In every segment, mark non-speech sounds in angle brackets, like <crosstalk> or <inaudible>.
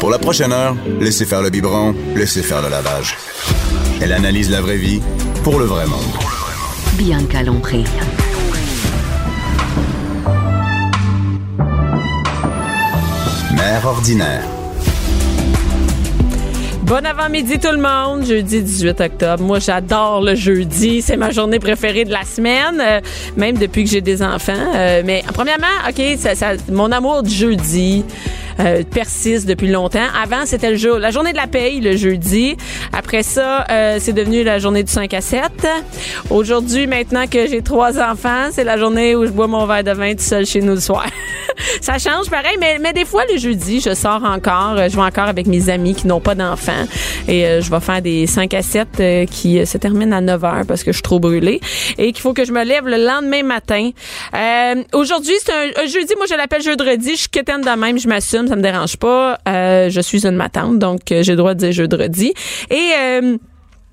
Pour la prochaine heure, laissez faire le biberon, laissez faire le lavage. Elle analyse la vraie vie pour le vrai monde. Bianca Lompré. Mère ordinaire. Bon avant-midi tout le monde, jeudi 18 octobre. Moi j'adore le jeudi, c'est ma journée préférée de la semaine, euh, même depuis que j'ai des enfants. Euh, mais premièrement, ok, ça, ça, mon amour du jeudi euh, persiste depuis longtemps. Avant c'était le jour, la journée de la paye, le jeudi. Après ça, euh, c'est devenu la journée du 5 à 7. Aujourd'hui, maintenant que j'ai trois enfants, c'est la journée où je bois mon verre de vin tout seul chez nous le soir. <laughs> ça change pareil, mais, mais des fois le jeudi, je sors encore, je vais encore avec mes amis qui n'ont pas d'enfants et euh, je vais faire des 5 à 7 euh, qui euh, se terminent à 9 heures parce que je suis trop brûlée et qu'il faut que je me lève le lendemain matin. Aujourd'hui, c'est un, jeudi, moi je l'appelle jeudi, je suis quétaine de même, je m'assume, me dérange pas. je suis une matante, donc j'ai le droit de dire jeudi. Et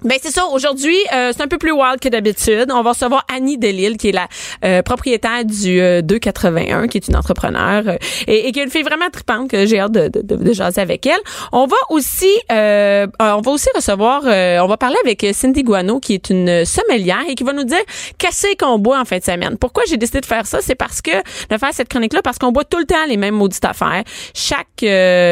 ben c'est ça. Aujourd'hui, euh, c'est un peu plus wild que d'habitude. On va recevoir Annie Delille, qui est la euh, propriétaire du 281, euh, qui est une entrepreneur et, et, qui est une fille vraiment tripante que j'ai hâte de, de, de, jaser avec elle. On va aussi, on va aussi recevoir, on va parler avec Cindy Guano, qui est une sommelière et qui va nous dire qu'est-ce qu'on boit en fin de semaine. Pourquoi j'ai décidé de faire ça, c'est parce que de faire cette chronique-là, parce qu'on boit tout le temps les mêmes maudites affaires. Chaque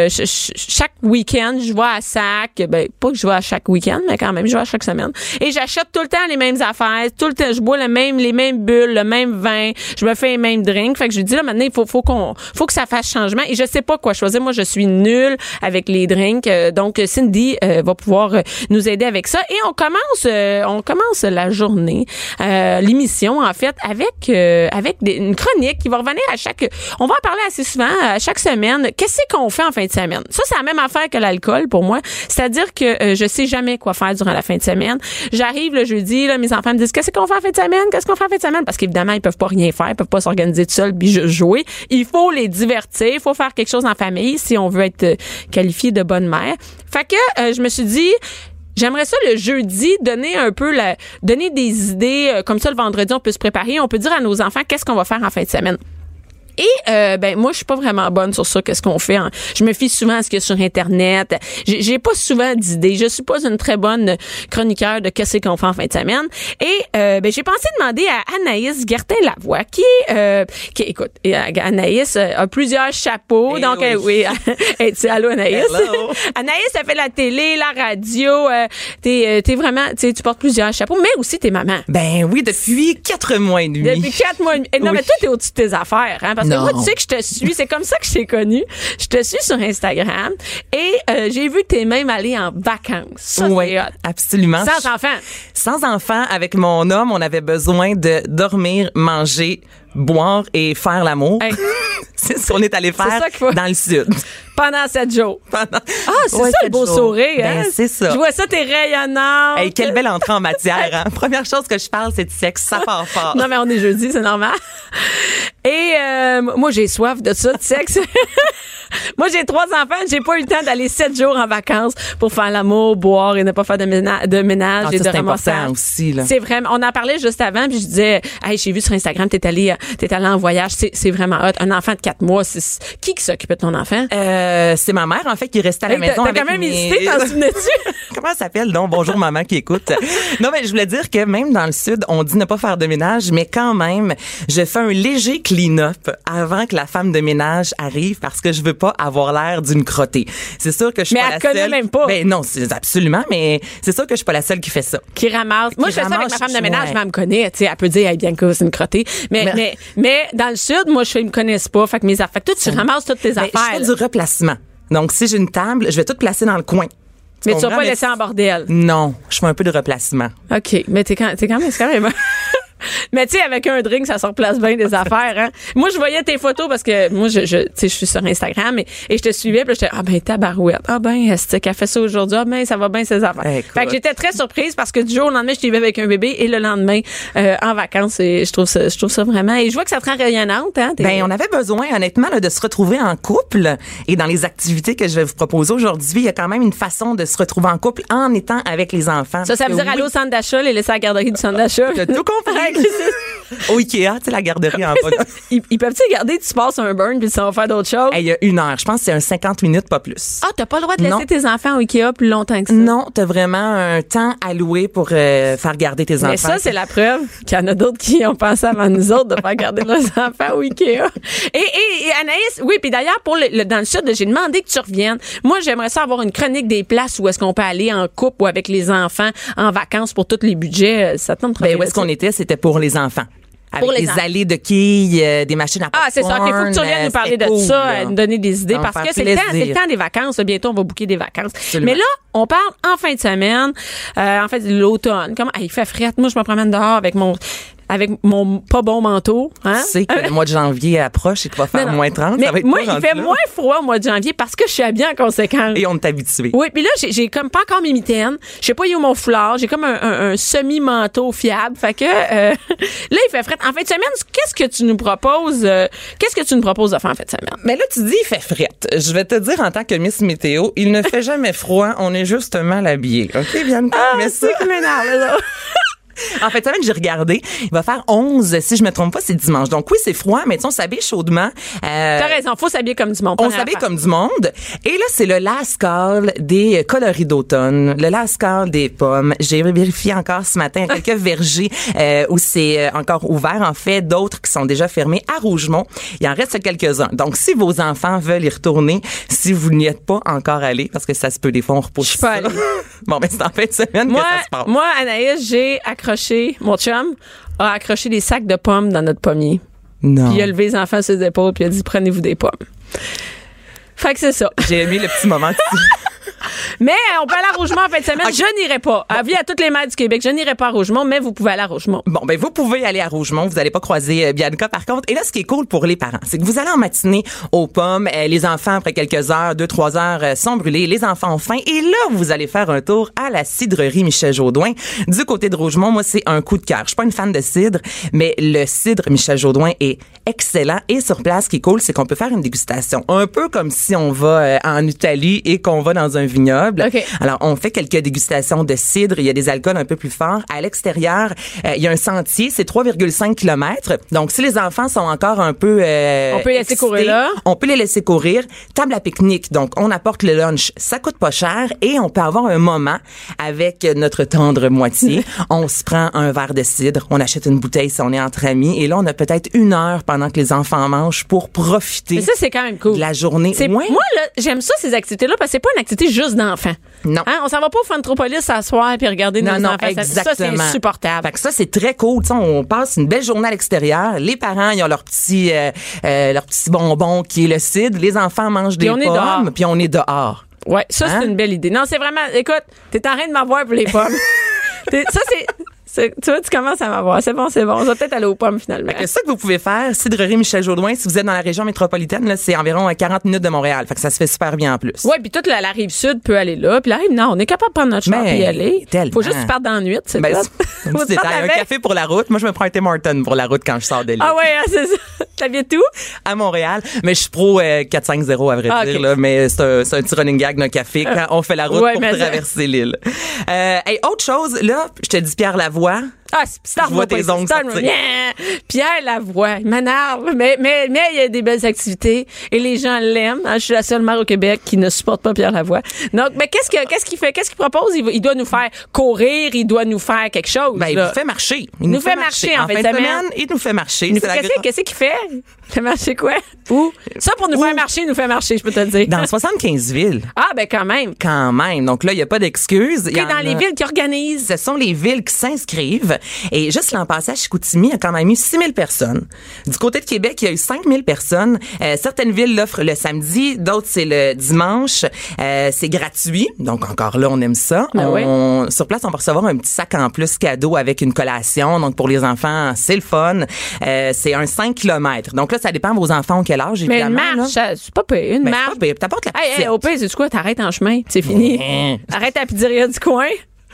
chaque week-end, je vois à sac. Ben pas que je vois à chaque week-end, mais quand même, je vois chaque semaine. Et j'achète tout le temps les mêmes affaires, tout le temps, je bois le même, les mêmes bulles, le même vin, je me fais les mêmes drinks. Fait que je dis là maintenant il faut faut qu'on faut que ça fasse changement et je sais pas quoi choisir. Moi je suis nulle avec les drinks. Euh, donc Cindy euh, va pouvoir euh, nous aider avec ça et on commence on commence la journée l'émission en fait avec avec une chronique qui va revenir à chaque on va en parler assez souvent à chaque semaine. Qu'est-ce qu'on fait en fin de semaine? Ça c'est la même affaire que l'alcool pour moi, c'est-à-dire que je sais jamais quoi faire durant la fin de semaine. J'arrive le jeudi, là, mes enfants me disent qu'est-ce qu'on fait en fin de semaine, qu'est-ce qu'on fait en fin de semaine, parce qu'évidemment ils peuvent pas rien faire, ils peuvent pas s'organiser tout seuls puis jouer. Il faut les divertir, il faut faire quelque chose en famille si on veut être euh, qualifié de bonne mère. Fait que euh, je me suis dit J'aimerais ça le jeudi donner un peu la donner des idées euh, comme ça le vendredi on peut se préparer, on peut dire à nos enfants qu'est-ce qu'on va faire en fin de semaine? Et euh, ben moi je suis pas vraiment bonne sur ça qu'est-ce qu'on fait. Je me fie souvent à ce qu'il y a sur internet. J'ai pas souvent d'idées. Je suis pas une très bonne chroniqueur de qu'est-ce qu'on fait en fin de semaine. Et euh, ben j'ai pensé demander à Anaïs Gertin Lavoie qui euh, qui écoute Anaïs a plusieurs chapeaux. Eh donc oui, oui. <laughs> allô Anaïs? <laughs> Anaïs ça fait la télé, la radio. t'es es vraiment tu portes plusieurs chapeaux, mais aussi t'es maman. Ben oui depuis quatre mois et demi. Depuis quatre mois et demi. Non mais toi t'es au-dessus de tes affaires. Hein, parce que moi, tu sais que je te suis. C'est comme ça que je t'ai connu. Je te suis sur Instagram et euh, j'ai vu t'es même allé en vacances. oui, absolument. Sans enfant. Sans enfant, avec mon homme, on avait besoin de dormir, manger, boire et faire l'amour. <laughs> c'est ce qu'on est allé faire dans le sud. Pendant sept jours. <laughs> Ah, c'est ça le beau sourire. Ben, hein? c'est ça. Je vois ça, t'es rayonnante. Hey, quelle belle entrée en matière. Hein? <laughs> Première chose que je parle, c'est de sexe. Ça part fort. non, mais on est jeudi, c'est normal. Et euh, moi, j'ai soif de ça, de sexe. Moi, j'ai trois enfants. J'ai pas eu le temps d'aller sept jours en vacances pour faire l'amour, boire et ne pas faire de, ménage, de ménage ah, et de ramassage. aussi, là. C'est vraiment, on en parlait juste avant puis je disais, hey, j'ai vu sur Instagram, t'es allé, t'es allé en voyage. C'est vraiment hot. Un enfant de quatre mois, c'est, qui qui s'occupait de ton enfant? Euh, c'est ma mère, en fait, qui restait à la maison. T'as quand même hésité, t'en souvenais-tu? <laughs> Comment ça s'appelle, donc? Bonjour, maman qui écoute. non, mais je voulais dire que même dans le sud, on dit ne pas faire de ménage, mais quand même, je fais un léger clean-up avant que la femme de ménage arrive parce que je veux pas avoir l'air d'une crottée. C'est sûr que je suis mais pas elle la connaît seule. même pas. Ben non, c'est absolument, mais c'est sûr que je suis pas la seule qui fait ça. Qui ramasse. Moi, je fais ça avec ma femme de ménage, ouais. mais elle me connaît. Tu sais, elle peut dire, hey, Bianca, c'est une crottée. Mais, mais, Mais- mais, dans le sud, moi, je, ils me connaissent pas. Fait que mes affaires, toi, tu ramasses toutes tes Ben, affaires. je fais du replacement. Donc, si j'ai une table, je vais tout placer dans le coin. mais tu vas pas laisser en bordel. Non, je fais un peu de replacement. OK. Mais t'es quand, même, c'est quand même. <laughs> Mais tu sais, avec un drink, ça se replace bien des <laughs> affaires. Hein? Moi, je voyais tes photos parce que moi, je, je, tu sais, je suis sur Instagram et, et je te suivais. Puis j'étais, ah ben, tabarouette. Ah ben, est-ce qu'elle fait ça aujourd'hui? Ah ben, ça va bien ses affaires. Écoute. Fait que j'étais très surprise parce que du jour au lendemain, je t'y vais avec un bébé et le lendemain, euh, en vacances. Et je trouve ça, je trouve ça vraiment. Et je vois que ça te rend rayonnante. Hein? Ben, on avait besoin, honnêtement, là, de se retrouver en couple. Et dans les activités que je vais vous proposer aujourd'hui, il y a quand même une façon de se retrouver en couple en étant avec les enfants. ça, ça veut dire aller au centre d'achat, les laisser à la garderie du centre d'achat. Tout compris. <laughs> <laughs> Au Ikea, tu sais, la garderie en bas. <laughs> ils, ils peuvent-tu garder, tu passes un burn puis ça va faire d'autres choses? Hey, Il y a une heure. Je pense que c'est un 50 minutes, pas plus. Ah, t'as pas le droit de laisser Non. tes enfants au Ikea plus longtemps que ça? Non, t'as vraiment un temps alloué pour euh, faire garder tes enfants. Mais ça, c'est la preuve qu'il y en a d'autres qui ont pensé avant nous autres de faire garder leurs <laughs> enfants au Ikea. Et, et, et Anaïs, oui, puis d'ailleurs, pour le, le- dans le sud, j'ai demandé que tu reviennes. Moi, j'aimerais ça avoir une chronique des places où est-ce qu'on peut aller en couple ou avec les enfants en vacances pour tous les budgets. Euh, Ça tente de Ben, où est-ce qu'on était? C'était pour les enfants. Avec Pour les des allées de quilles, euh, des machines à Ah, c'est ça. Il faut que tu reviennes popcorn, nous parler de ça, euh, là. nous donner des idées, parce que c'est le, le temps des vacances. Bientôt, on va bouquer des vacances. Absolument. Mais là, on parle en fin de semaine, euh, en fait, de l'automne. Comment, ah, il fait fret. Moi, je me promène dehors avec mon, avec mon pas bon manteau. Hein? Tu sais que le mois de janvier approche et qu'il va faire Non, moins 30. Mais ça va être moi, il fait là. moins froid au mois de janvier parce que je suis habillée en conséquence. Et on est habitué. Oui, puis là, j'ai- comme pas encore mes mitaines. Je sais pas, a mon foulard. J'ai comme un, un- un semi-manteau fiable. Fait que euh, <laughs> là, il fait fret. En fin de semaine, qu'est-ce que tu nous proposes? euh, qu'est-ce que tu nous proposes de faire en fin de semaine? Mais là, tu dis, il fait fret. Je vais te dire en tant que Miss Météo, il ne fait <laughs> jamais froid. On est juste mal habillé. OK, Bianca? mais <laughs> ça, En fait, semaine, j'ai regardé. Il va faire 11, si je me trompe pas, c'est dimanche. Donc oui, c'est froid, mais on s'habille chaudement. Euh, T'as raison, faut s'habiller comme du monde. on s'habille comme du monde. Et là, c'est le last call des coloris d'automne, le last call des pommes. J'ai vérifié encore ce matin <laughs> quelques vergers euh, où c'est euh, encore ouvert. En fait, d'autres qui sont déjà fermés à Rougemont. Il en reste quelques-uns. Donc, si vos enfants veulent y retourner, si vous n'y êtes pas encore allés, parce que ça se peut, des fois, on repousse Je suis pas allée. <laughs> bon, ben, c'est en fin de semaine Moi, que ça se passe. moi, Anaïs, j'ai accroché, mon chum a accroché des sacs de pommes dans notre pommier. non. Puis il a levé les enfants sur ses épaules, puis il a dit prenez-vous des pommes. Fait que c'est ça. J'ai aimé le petit moment. <laughs> Mais euh, on peut aller à Rougemont en fin de semaine. Je n'irai pas. Avis à toutes les mères du Québec, je n'irai pas à Rougemont, mais vous pouvez aller à Rougemont. Bon, ben vous pouvez aller à Rougemont, vous allez pas croiser euh, Bianca par contre. Et là, ce qui est cool pour les parents, c'est que vous allez en matinée aux pommes, euh, les enfants après quelques heures, deux trois heures euh, sont brûlés, les enfants ont faim, et là vous allez faire un tour à la cidrerie Michel Jaudoin du côté de Rougemont. Moi, c'est un coup de cœur. Je suis pas une fan de cidre, mais le cidre Michel Jaudoin est excellent. Et sur place, ce qui est cool, c'est qu'on peut faire une dégustation, un peu comme si on va en Italie et qu'on va dans un vignoble. Alors, on fait quelques dégustations de cidre. Il y a des alcools un peu plus forts. À l'extérieur, euh, il y a un sentier. C'est 3,5 km. Donc, si les enfants sont encore un peu... euh, On peut les laisser excités, courir là? On peut les laisser courir. Table à pique-nique. Donc, on apporte le lunch. Ça coûte pas cher. Et on peut avoir un moment avec notre tendre moitié. <laughs> on se prend un verre de cidre. On achète une bouteille si on est entre amis. Et là, on a peut-être une heure pendant que les enfants mangent pour profiter Mais ça, c'est quand même cool. de la journée. Ouais. Moi, là, j'aime ça, ces activités-là, parce que c'est pas une activité juste d'enfants. Non. Hein? On s'en va pas au Fantropolis s'asseoir puis regarder Non, nos non, enfants. Exactement. Ça, c'est insupportable. Fait que ça, c'est très cool. On passe une belle journée à l'extérieur. Les parents, ils ont leur petit, euh, euh, leur petit bonbon qui est le cidre. Les enfants mangent des pommes, puis on est dehors. Ouais, ça, Hein? c'est une belle idée. Non, c'est vraiment. Écoute, t'es en train de m'avoir pour les pommes. <laughs> Ça, c'est. C'est- Tu vois, tu commences à m'avoir. C'est bon, c'est bon. On va peut-être aller aux pommes finalement. Que ça que vous pouvez faire, Cidrerie Michel Jourdouin, si vous êtes dans la région métropolitaine, là, c'est environ à 40 minutes de Montréal. Fait que ça se fait super bien en plus. Ouais, puis toute la, la rive sud peut aller là, puis la rive nord, on est capable de prendre notre char Mais, et y aller. tellement. Faut juste que tu partes dans la nuit, c'est Ben, tout. c'est un <laughs> petit détail. partir Un café pour la route. Moi, je me prends un Tim Horton pour la route quand je sors de l'île. Ah ouais, hein, c'est ça. <laughs> T'habites où? à Montréal. Mais je suis pro euh, 4-5-0 à vrai Ah, dire. Là, mais c'est un, c'est un petit running gag d'un café quand on fait la route Ouais, pour traverser l'île. Euh, hey, autre chose, là, je te dis Pierre Lavoie toi, ah, c'est Star Je vois tes ongles. Pierre Lavoie, il m'énerve, mais mais mais il y a des belles activités et les gens l'aiment. hein. Je suis la seule mère au Québec qui ne supporte pas Pierre Lavoie. Donc, mais qu'est-ce que qu'est-ce qu'il fait? Qu'est-ce qu'il propose? Il, doit nous faire courir, il doit nous faire quelque chose. Ben, il là. nous fait marcher. Il nous fait marcher en fin de semaine. Il nous fait marcher. Nous fait- Qu'est-ce qu'il fait? Il fait marcher quoi? Où? Ça pour nous Où? faire marcher, il nous fait marcher, je peux te le dire. Dans 75 villes, Ah ben quand même. quand même. Donc là, il n'y a pas Que en dans les villes qui organisent. Ce sont les villes qui s'inscrivent Et juste l'an passé, à Chicoutimi, il y a quand même eu 6000 personnes. Du côté de Québec, il y a eu 5000 personnes. Euh, certaines villes l'offrent le samedi, d'autres c'est le dimanche. Euh, c'est gratuit, donc encore là, on aime ça. On, Sur place, on va recevoir un petit sac en plus cadeau avec une collation. Donc pour les enfants, c'est le fun. Euh, c'est un 5 km. Donc là, ça dépend de vos enfants ont quel âge, Mais une évidemment. marche, c'est pas pire. Une Ben, marche. T'apportes la Hey, hey, petite. au pire, c'est quoi? T'arrêtes en chemin, c'est fini. Arrête à la pizzeria du coin.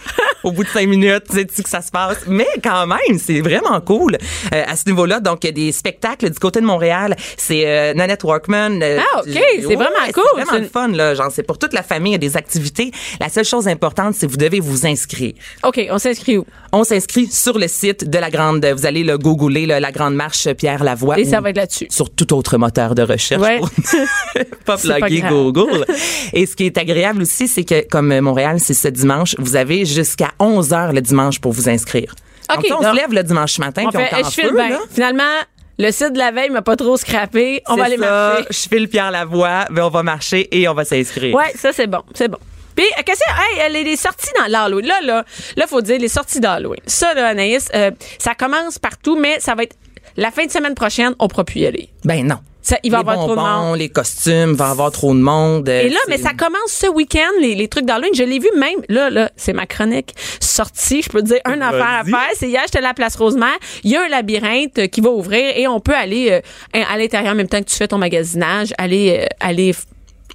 <laughs> au bout de cinq minutes, tu sais que ça se passe. Mais quand même, c'est vraiment cool euh, à ce niveau-là. Donc, il y a des spectacles du côté de Montréal. C'est euh, Nanette Workman. euh, Ah, OK, c'est vraiment cool. C'est vraiment le fun, là. Genre, c'est pour toute la famille, il y a des activités. La seule chose importante, c'est que vous devez vous inscrire. OK, on s'inscrit où? On s'inscrit sur le site de la grande, vous allez le googler, la grande marche Pierre Lavoie. Et ça va être là-dessus. Sur tout autre moteur de recherche. Ouais. pour <laughs> pas plugger. Google. <laughs> Et ce qui est agréable aussi, c'est que comme Montréal, c'est ce dimanche, vous avez jusqu'à 11 heures le dimanche pour vous inscrire. OK, donc, on donc, se lève le dimanche matin, On puis fait, on je feu, bien. là. Finalement, le site de la veille m'a pas trop scrappé. On va aller ça, marcher. Je file Pierre Lavoie, ben on va marcher et on va s'inscrire. Ouais, ça c'est bon, c'est bon. Puis euh, qu'est-ce que hey, les, les sorties dans l'Halloween là là, là faut dire les sorties d'Halloween. Ça là Anaïs, euh, ça commence partout mais ça va être la fin de semaine prochaine, on pourra plus y aller. Ben non. Ça, il va y les avoir trop de bonbons, monde. les costumes, il va y avoir trop de monde. euh, Et là, mais ça commence ce week-end, les, les trucs d'Halloween. Je l'ai vu même, là, là, c'est ma chronique sortie. Je peux te dire un affaire à faire. C'est hier, j'étais à la place Rosemère. Il y a un labyrinthe euh, qui va ouvrir et on peut aller euh, à l'intérieur en même temps que tu fais ton magasinage, aller, euh, aller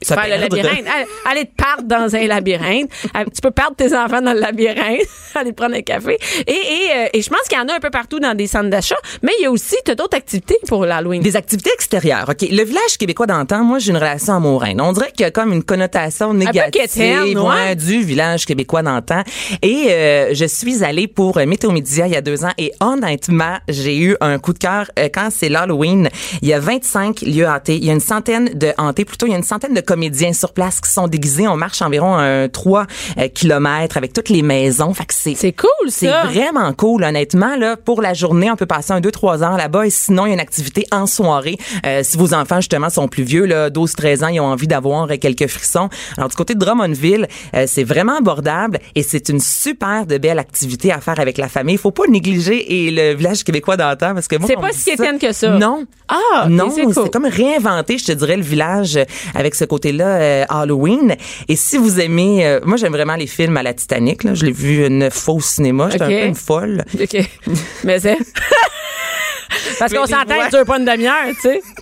Se faire le perdre. labyrinthe, aller, aller te perdre dans un labyrinthe. Euh, tu peux perdre tes enfants dans le labyrinthe, <laughs> aller prendre un café. Et, et, euh, et je pense qu'il y en a un peu partout dans des centres d'achat, mais il y a aussi d'autres activités pour l'Halloween. Des activités extérieures. OK. Le village québécois d'antan, moi, j'ai une relation amoureuse. On dirait qu'il y a comme une connotation négative quétaine, ouais. du village québécois d'antan. Et euh, je suis allée pour Météo Média il y a deux ans et honnêtement, j'ai eu un coup de cœur euh, quand c'est l'Halloween. Il y a 25 lieux hantés. Il y a une centaine de hantés, plutôt, il y a une centaine de comédiens sur place qui sont déguisés. On marche environ un 3 euh, kilomètres avec toutes les maisons. Fait que c'est C'est cool, c'est ça. vraiment cool, honnêtement. Là, pour la journée, on peut passer un, deux, trois heures là-bas. Et sinon, il y a une activité en soirée. Euh, si vos enfants, justement, sont plus vieux, là, 12, 13 ans, ils ont envie d'avoir euh, quelques frissons. Alors, du côté de Drummondville, euh, c'est vraiment abordable et c'est une super de belle activité à faire avec la famille. Il faut pas négliger et le village québécois d'antan parce que moi, C'est pas si quétaine que ça. Non. Ah, non, c'est cool. c'est comme réinventer, je te dirais, le village avec ce côté-là euh, Halloween. Et si vous aimez, euh, moi j'aime vraiment les films à la Titanic. Là. Je l'ai vu une fois au cinéma. J'étais Ok. un peu une folle. OK. Mais c'est. <laughs> Parce qu'on s'entend que tu dure pas une demi-heure, tu sais. <laughs>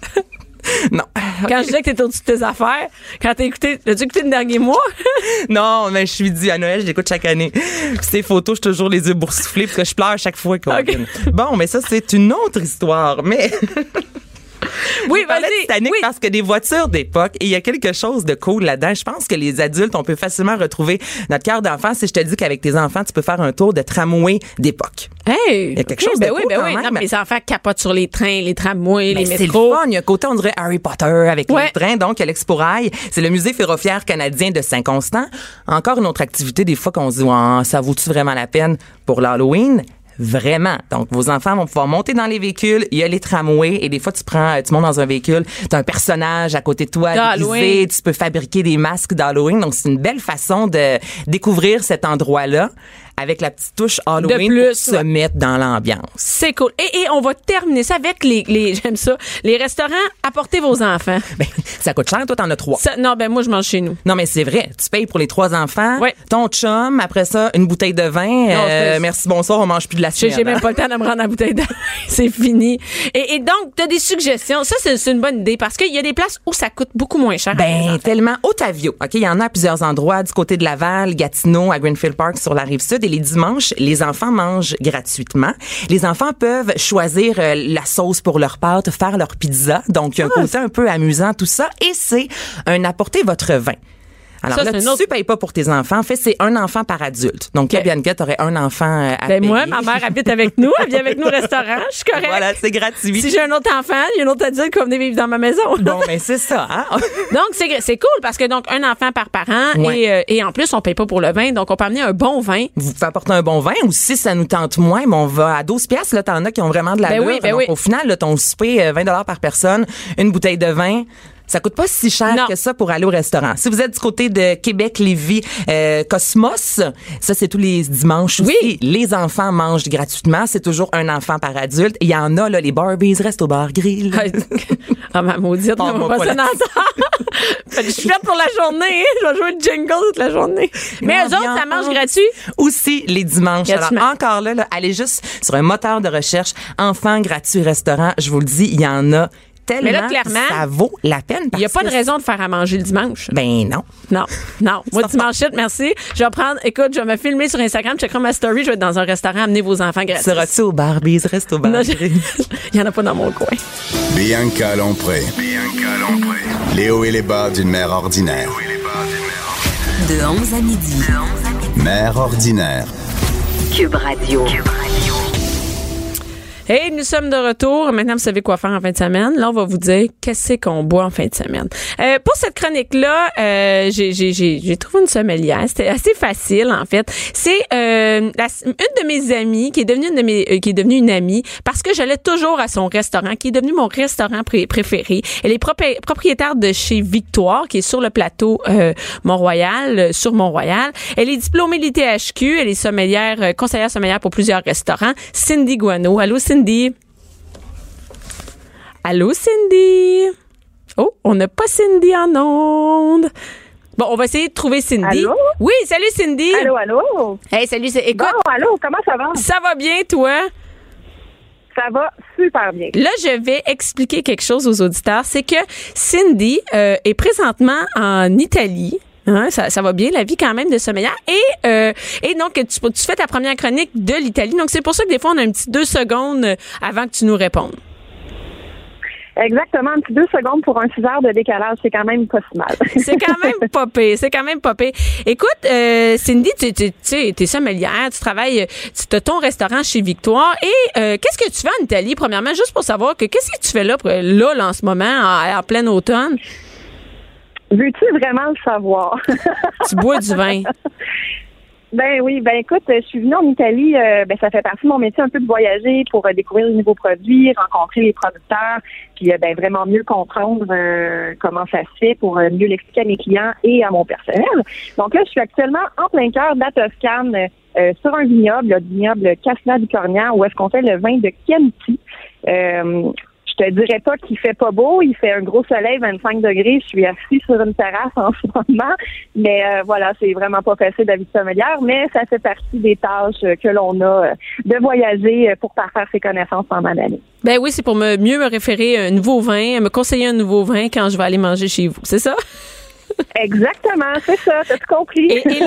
Non. <laughs> Quand je disais que t'étais au-dessus de tes affaires, quand t'as écouté, l'as-tu écouté le dernier mois? non, mais je suis dit à Noël, je l'écoute chaque année. Puis ces photos, j'ai toujours les yeux boursouflés parce que je pleure chaque fois qu'on Ok. vient. Bon, mais ça, c'est une autre histoire. Mais <laughs> oui, vas-y. Titanic Oui. parce que des voitures d'époque, et il y a quelque chose de cool là-dedans. Je pense que les adultes, on peut facilement retrouver notre cœur d'enfant si je te dis qu'avec tes enfants, tu peux faire un tour de tramway d'époque. Hey! Il y a quelque chose ben de oui, cool ben quand oui. même. Non, les enfants capotent sur les trains, les tramways, les Ben, c'est le métros. fun. Il y a un côté, on dirait Harry Potter avec Ouais. les trains. Donc, il y a l'Expo Rail. C'est le musée ferroviaire canadien de Saint-Constant. Encore une autre activité, des fois qu'on se dit, Ah, ça vaut-tu vraiment la peine pour l'Halloween? Vraiment. Donc, vos enfants vont pouvoir monter dans les véhicules. Il y a les tramways et des fois, tu prends, tu montes dans un véhicule, tu as un personnage à côté de toi déguisé. Tu peux fabriquer des masques d'Halloween. Donc, c'est une belle façon de découvrir cet endroit-là avec la petite touche Halloween plus, pour se ouais. mettre dans l'ambiance. C'est cool. Et, et on va terminer ça avec les, les <laughs> j'aime ça, les restaurants. Apportez vos enfants. Ben, ça coûte cher. Toi, t'en as trois. Ça- non, ben moi, je mange chez nous. Non, mais c'est vrai. Tu payes pour les trois enfants, Ouais. ton chum, après ça, une bouteille de vin. euh, merci, bonsoir, on mange plus de la semaine. j'ai même pas le temps de me rendre la bouteille de <laughs> C'est fini. Et, et donc, tu as des suggestions. Ça, c'est une bonne idée parce qu'il y a des places où ça coûte beaucoup moins cher. Ben, tellement. Otavio. OK, il y en a à plusieurs endroits, du côté de Laval, Gatineau, à Greenfield Park, sur la rive sud. Et les dimanches, les enfants mangent gratuitement. Les enfants peuvent choisir euh, la sauce pour leur pâte, faire leur pizza. Donc, il y a un Ah. côté un peu amusant, tout ça. Et c'est un apporter votre vin. Alors Ça, là, tu autre- payes pas pour tes enfants. En fait, c'est un enfant par adulte. Donc, okay. Bianca, t'aurais un enfant euh, à Ben payer. moi, ma mère habite avec nous. Elle vient avec nous au restaurant. Je suis correcte. Voilà, c'est gratuit. Si j'ai un autre enfant, il y a un autre adulte qui va venir vivre dans ma maison. Bon, ben c'est ça. Hein? <laughs> Donc, c'est c'est cool parce que donc un enfant par parent Ouais. et, euh, et en plus, on paye pas pour le vin. Donc, on peut amener un bon vin. Vous pouvez apporter un bon vin ou si ça nous tente moins, ben on va à 12 pièces là, t'en as qui ont vraiment de la Ben oui, ben Donc, oui. au final, là, ton souper, euh, 20 dollars par personne, une bouteille de vin, Ça coûte pas si cher Non. que ça pour aller au restaurant. Si vous êtes du côté de Québec, Lévis, euh, Cosmos, ça c'est tous les dimanches aussi. Oui. Les enfants mangent gratuitement. C'est toujours un enfant par adulte. Il y en a là, les Barbies restent au bar grill. Ah, <laughs> ma maudite, on va passer dans ça. <laughs> Je suis faite pour la journée. Je vais jouer le jingle toute la journée. Mais eux autres, ça mange gratuit? Aussi les dimanches. Alors encore là, là, allez juste sur un moteur de recherche enfants gratuits restaurant. Je vous le dis, il y en a tellement. Mais là, clairement, ça vaut la peine. Il n'y a pas de raison de faire à manger le dimanche. Ben non. Non, non. <laughs> Moi, dimanche, merci. Je vais prendre, écoute, je vais me filmer sur Instagram, checkerai ma story, je vais être dans un restaurant, amener vos enfants gratuits. Seras-tu au Barbies reste au bar Non, je- grill? <laughs> Il n'y en a pas dans mon coin. Bianca Lompré. Les hauts et les bas d'une mère ordinaire. De 11 à midi. Mère ordinaire. Cube Radio. Hey, nous sommes de retour. Maintenant, vous savez quoi faire en fin de semaine. Là, on va vous dire qu'est-ce qu'on boit en fin de semaine. Euh, pour cette chronique-là, euh, j'ai, trouvé une sommelière. C'était assez facile, en fait. C'est euh, une de mes amies qui est devenue une de mes, euh, qui est devenue une amie parce que j'allais toujours à son restaurant, qui est devenu mon restaurant pré- préféré. Elle est propri- propriétaire de chez Victoire, qui est sur le plateau euh, Mont-Royal, euh, sur Mont-Royal. Elle est diplômée de l'ITHQ. Elle est sommelière, conseillère sommelière pour plusieurs restaurants. Cindy Guano. Allô, Cindy? Allô, Cindy? Oh, on n'a pas Cindy en onde. Bon, on va essayer de trouver Cindy. Allô? Oui, salut Cindy. Allô, allô? Hey, salut. c'est- Écoute, Bon, allô, comment ça va? ça va bien, toi? Ça va super bien. Là, je vais expliquer quelque chose aux auditeurs. C'est que Cindy euh, est présentement en Italie. Hein, ça, ça va bien, la vie quand même de sommelière. Et, euh, et donc, tu, tu fais ta première chronique de l'Italie. Donc, c'est pour ça que des fois, on a un petit deux secondes euh, avant que tu nous répondes. Exactement, un petit deux secondes pour un 6 heures de décalage, c'est quand même pas si mal. <laughs> C'est quand même pire, C'est quand même pire. Écoute, euh, Cindy, tu tu- tu t'es sommelière, tu travailles, tu as ton restaurant chez Victoire. Et euh, qu'est-ce que tu fais en Italie, premièrement, juste pour savoir que qu'est-ce que tu fais là, là, là, en ce moment, en, en plein automne? Veux-tu vraiment le savoir? <laughs> Tu bois du vin. <laughs> Ben oui, ben écoute, je suis venue en Italie, euh, ben ça fait partie de mon métier un peu de voyager pour euh, découvrir de nouveaux produits, rencontrer les producteurs, puis euh, ben vraiment mieux comprendre comment ça se fait pour mieux l'expliquer à mes clients et à mon personnel. Donc là, je suis actuellement en plein cœur de la Toscane, sur un vignoble, le vignoble Casna du Cornian, où est-ce qu'on fait le vin de Chianti. Je dirais pas qu'il fait pas beau, il fait un gros soleil, 25 degrés. Je suis assis sur une terrasse en <laughs> ce moment, mais euh, voilà, c'est vraiment pas facile d'avis sommelière, mais ça fait partie des tâches que l'on a euh, de voyager euh, pour parfaire ses connaissances pendant l'année. Ben oui, c'est pour me mieux me référer à un nouveau vin, me conseiller un nouveau vin quand je vais aller manger chez vous. C'est ça? Exactement, c'est ça, t'as tout compris. Et, et là,